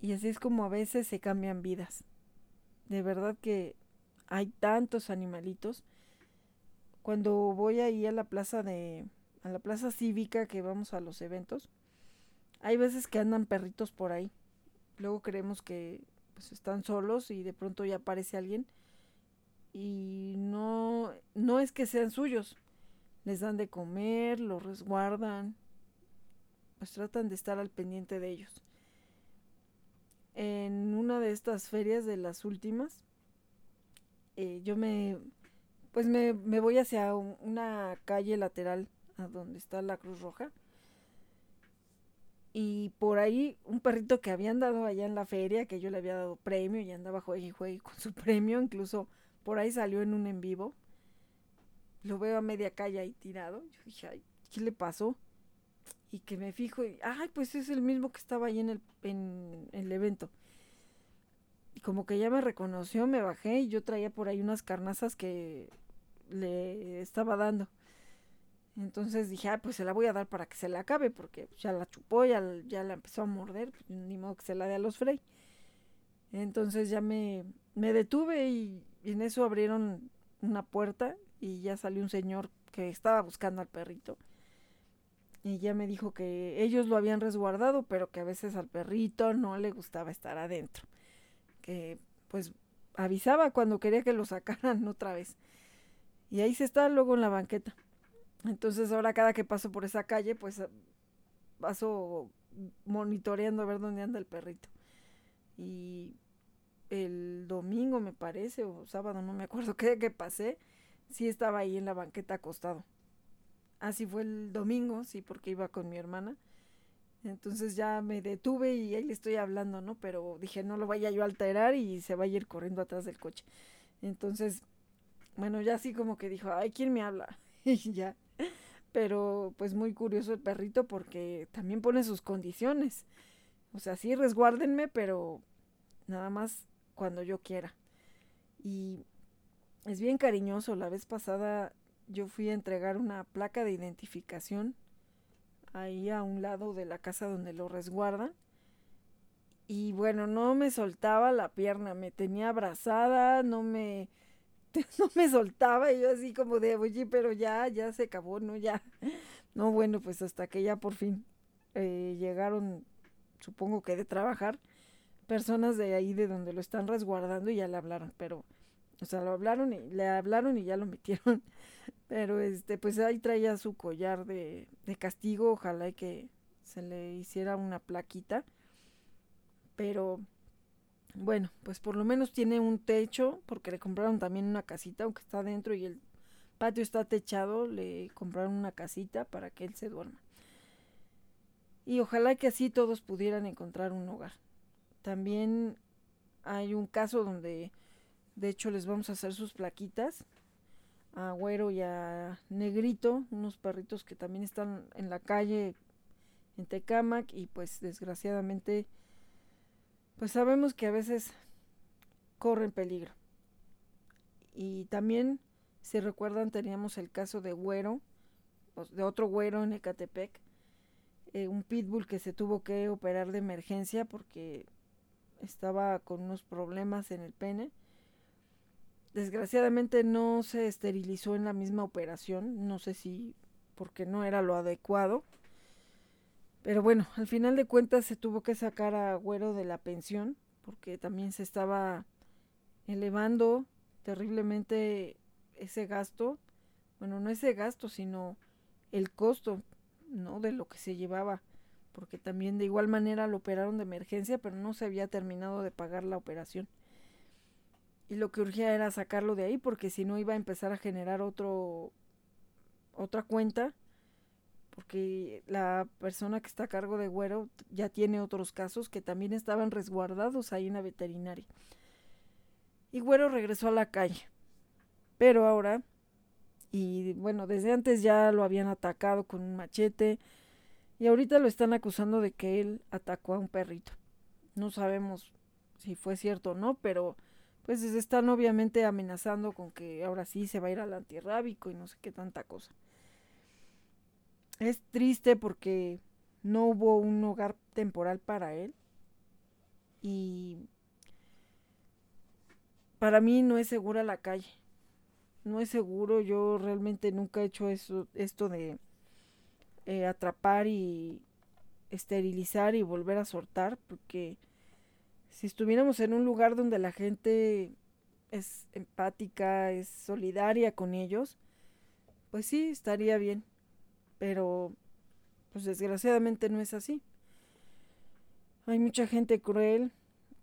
Speaker 1: Y así es como a veces se cambian vidas. De verdad que hay tantos animalitos. Cuando voy ahí a la plaza de a la plaza cívica que vamos a los eventos, hay veces que andan perritos por ahí. Luego creemos que pues están solos y de pronto ya aparece alguien y no no es que sean suyos. Les dan de comer, los resguardan, pues tratan de estar al pendiente de ellos. En una de estas ferias de las últimas, eh, yo me, pues me, voy hacia una calle lateral a donde está la Cruz Roja. Y por ahí un perrito que habían dado allá en la feria, que yo le había dado premio y andaba juegue y juegue con su premio, incluso por ahí salió en un en vivo. Lo veo a media calle ahí tirado. Yo dije, ay, ¿qué le pasó? y que me fijo y, ay, pues es el mismo que estaba ahí en el, en, el evento. Y como que ya me reconoció, me bajé y yo traía por ahí unas carnazas que le estaba dando. Entonces dije, ah, pues se la voy a dar para que se la acabe, porque ya la chupó, ya, ya la empezó a morder, pues ni modo que se la dé a los Frey. Entonces ya me, me detuve y, y en eso abrieron una puerta y ya salió un señor que estaba buscando al perrito y ya me dijo que ellos lo habían resguardado, pero que a veces al perrito no le gustaba estar adentro. Que pues avisaba cuando quería que lo sacaran otra vez. Y ahí se está luego en la banqueta. Entonces ahora cada que paso por esa calle, pues paso monitoreando a ver dónde anda el perrito. Y el domingo me parece, o sábado, no me acuerdo qué que pasé, sí estaba ahí en la banqueta acostado. Así fue el domingo, sí, porque iba con mi hermana. Entonces ya me detuve y ahí le estoy hablando, ¿no? Pero dije, no lo vaya yo a alterar y se vaya a ir corriendo atrás del coche. Entonces, bueno, ya así como que dijo, ay, ¿quién me habla? y ya. Pero pues muy curioso el perrito porque también pone sus condiciones. O sea, sí, resguárdenme, pero nada más cuando yo quiera. Y es bien cariñoso. La vez pasada yo fui a entregar una placa de identificación ahí a un lado de la casa donde lo resguardan. Y bueno, no me soltaba la pierna, me tenía abrazada, no me, no me soltaba, y yo así como de, oye, pero ya, ya se acabó, ¿no? Ya. No, bueno, pues hasta que ya por fin eh, llegaron, supongo que de trabajar, personas de ahí de donde lo están resguardando y ya le hablaron, pero, o sea, lo hablaron y le hablaron y ya lo metieron pero este, pues ahí traía su collar de, de castigo, ojalá que se le hiciera una plaquita. Pero bueno, pues por lo menos tiene un techo, porque le compraron también una casita, aunque está adentro y el patio está techado, le compraron una casita para que él se duerma. Y ojalá que así todos pudieran encontrar un hogar. También hay un caso donde, de hecho, les vamos a hacer sus plaquitas a Güero y a Negrito, unos perritos que también están en la calle en Tecamac y pues desgraciadamente pues sabemos que a veces corren peligro. Y también, si recuerdan, teníamos el caso de Güero, de otro Güero en Ecatepec, eh, un pitbull que se tuvo que operar de emergencia porque estaba con unos problemas en el pene Desgraciadamente no se esterilizó en la misma operación, no sé si porque no era lo adecuado. Pero bueno, al final de cuentas se tuvo que sacar a Güero de la pensión porque también se estaba elevando terriblemente ese gasto. Bueno, no ese gasto, sino el costo, ¿no? De lo que se llevaba. Porque también de igual manera lo operaron de emergencia, pero no se había terminado de pagar la operación y lo que urgía era sacarlo de ahí porque si no iba a empezar a generar otro otra cuenta porque la persona que está a cargo de Güero ya tiene otros casos que también estaban resguardados ahí en la veterinaria. Y Güero regresó a la calle. Pero ahora, y bueno, desde antes ya lo habían atacado con un machete y ahorita lo están acusando de que él atacó a un perrito. No sabemos si fue cierto o no, pero pues están obviamente amenazando con que ahora sí se va a ir al antirrábico y no sé qué tanta cosa. Es triste porque no hubo un hogar temporal para él y para mí no es segura la calle. No es seguro, yo realmente nunca he hecho eso, esto de eh, atrapar y esterilizar y volver a soltar porque si estuviéramos en un lugar donde la gente es empática, es solidaria con ellos, pues sí, estaría bien. Pero, pues desgraciadamente no es así. Hay mucha gente cruel,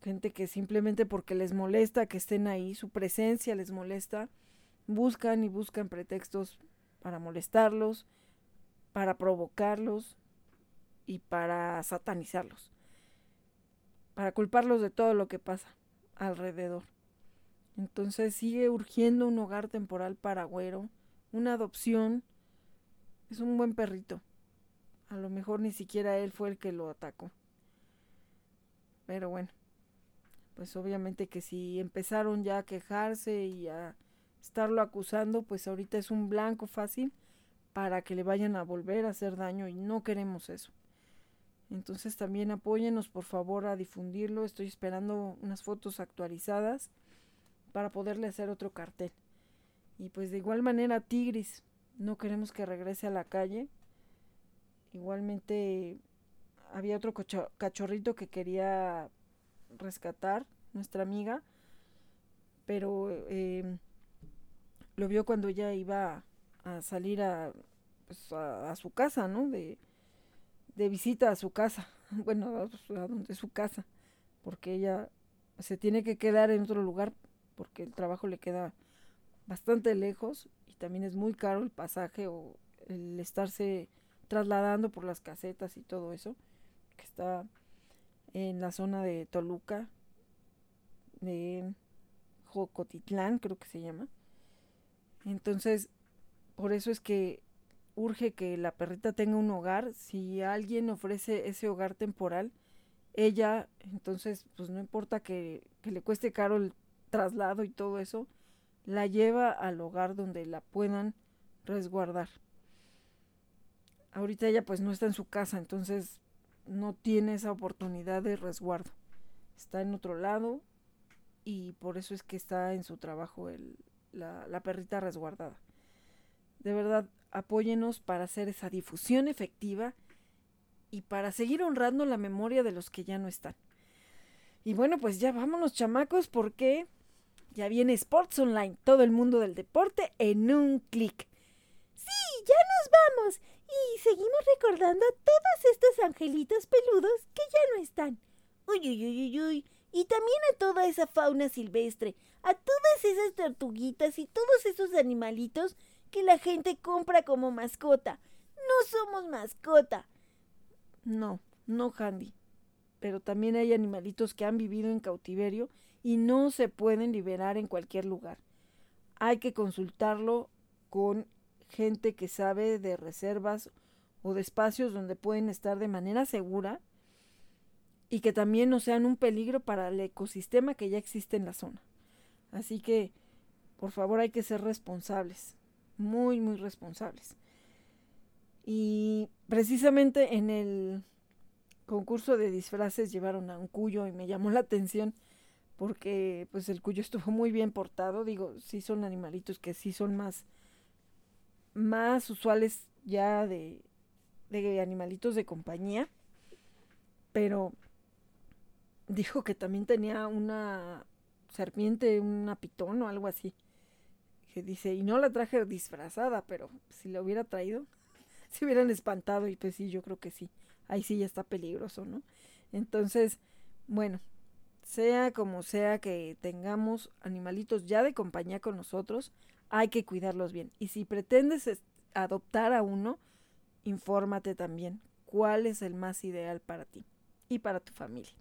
Speaker 1: gente que simplemente porque les molesta que estén ahí, su presencia les molesta, buscan y buscan pretextos para molestarlos, para provocarlos y para satanizarlos para culparlos de todo lo que pasa alrededor. Entonces sigue urgiendo un hogar temporal para Güero, una adopción. Es un buen perrito. A lo mejor ni siquiera él fue el que lo atacó. Pero bueno, pues obviamente que si empezaron ya a quejarse y a estarlo acusando, pues ahorita es un blanco fácil para que le vayan a volver a hacer daño y no queremos eso. Entonces también apóyenos por favor a difundirlo. Estoy esperando unas fotos actualizadas para poderle hacer otro cartel. Y pues de igual manera Tigris, no queremos que regrese a la calle. Igualmente había otro cachorrito que quería rescatar, nuestra amiga, pero em, lo vio cuando ella iba a salir a, pues, a, su casa, ¿no? De, de, visita a su casa, bueno, a, a donde su casa, porque ella se tiene que quedar en otro lugar porque el trabajo le queda bastante lejos y también es muy caro el pasaje o el estarse trasladando por las casetas y todo eso, que está en la zona de Toluca, de Jocotitlán, creo que se llama. Entonces, por eso es que urge que la perrita tenga un hogar. Si alguien ofrece ese hogar temporal, ella, entonces, pues no importa que, que le cueste caro el traslado y todo eso, la lleva al hogar donde la puedan resguardar ahorita ella pues no está en su casa, entonces no tiene esa oportunidad de resguardo. Está en otro lado y por eso es que está en su trabajo el, la, la perrita resguardada. De verdad, apóyenos para hacer esa difusión efectiva y para seguir honrando la memoria de los que ya no están. Y bueno, pues ya vámonos chamacos porque ya viene Sports Online, todo el mundo del deporte en un clic.
Speaker 3: Sí, ya nos vamos. Y seguimos recordando a todos estos angelitos peludos que ya no están. Uy, uy, uy, uy, uy. Y también a toda esa fauna silvestre, a todas esas tortuguitas y todos esos animalitos que la gente compra como mascota. No somos mascota.
Speaker 1: No, no, Handy. Pero también hay animalitos que han vivido en cautiverio y no se pueden liberar en cualquier lugar. Hay que consultarlo con gente que sabe de reservas o de espacios donde pueden estar de manera segura y que también no sean un peligro para el ecosistema que ya existe en la zona. Así que, por favor, hay que ser responsables, muy, muy responsables. Y precisamente en el concurso de disfraces llevaron a un cuyo y me llamó la atención porque pues el cuyo estuvo muy bien portado. Digo, sí son animalitos que sí son más más usuales ya de, de animalitos de compañía, pero dijo que también tenía una serpiente, una pitón o algo así. Que dice, y no la traje disfrazada, pero si la hubiera traído, se hubieran espantado. Y pues sí, yo creo que sí. Ahí sí ya está peligroso, ¿no? Entonces, bueno, sea como sea que tengamos animalitos ya de compañía con nosotros, hay que cuidarlos bien. Y si pretendes adoptar a uno, infórmate también cuál es el más ideal para ti y para tu familia.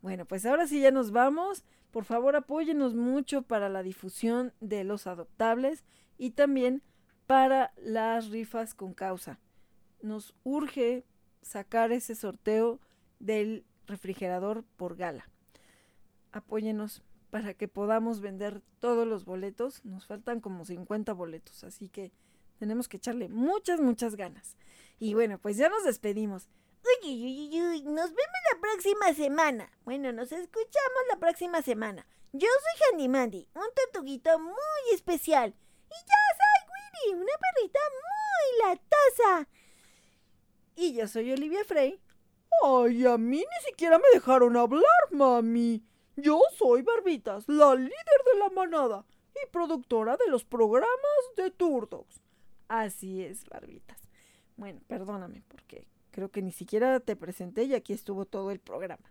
Speaker 1: Bueno, pues ahora sí ya nos vamos. Por favor, apóyenos mucho para la difusión de los adoptables y también para las rifas con causa. Nos urge sacar ese sorteo del refrigerador por gala. Apóyenos para que podamos vender todos los boletos. Nos faltan como 50 boletos, así que tenemos que echarle muchas, muchas ganas. Y bueno, pues ya nos despedimos.
Speaker 3: Uy, uy, uy, uy, nos vemos la próxima semana. Bueno, nos escuchamos la próxima semana. Yo soy Handy Mandy, un tortuguito muy especial. Y yo soy Winnie, una perrita muy latosa.
Speaker 1: Y yo soy Olivia Frey.
Speaker 2: Ay, a mí ni siquiera me dejaron hablar, mami. Yo soy Barbitas, la líder de la manada y productora de los programas de Turdox.
Speaker 1: Así es, Barbitas. Bueno, perdóname porque creo que ni siquiera te presenté y aquí estuvo todo el programa.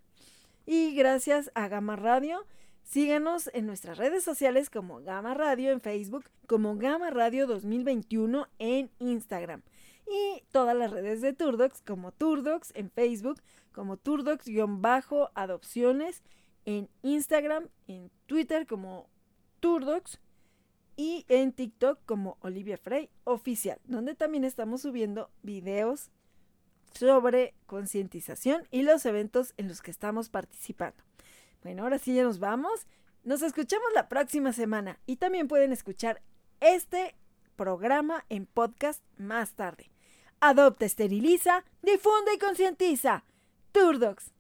Speaker 1: Y gracias a Gama Radio. Síganos en nuestras redes sociales como Gama Radio en Facebook, como Gama Radio 2021 en Instagram. Y todas las redes de Turdox como Turdox en Facebook, como Turdox-adopciones en Instagram, en Twitter como Turdox y en TikTok como Olivia Frey Oficial, donde también estamos subiendo videos sobre concientización y los eventos en los que estamos participando. Bueno, ahora sí ya nos vamos. Nos escuchamos la próxima semana y también pueden escuchar este programa en podcast más tarde. Adopta, esteriliza, difunde y concientiza. Turdox.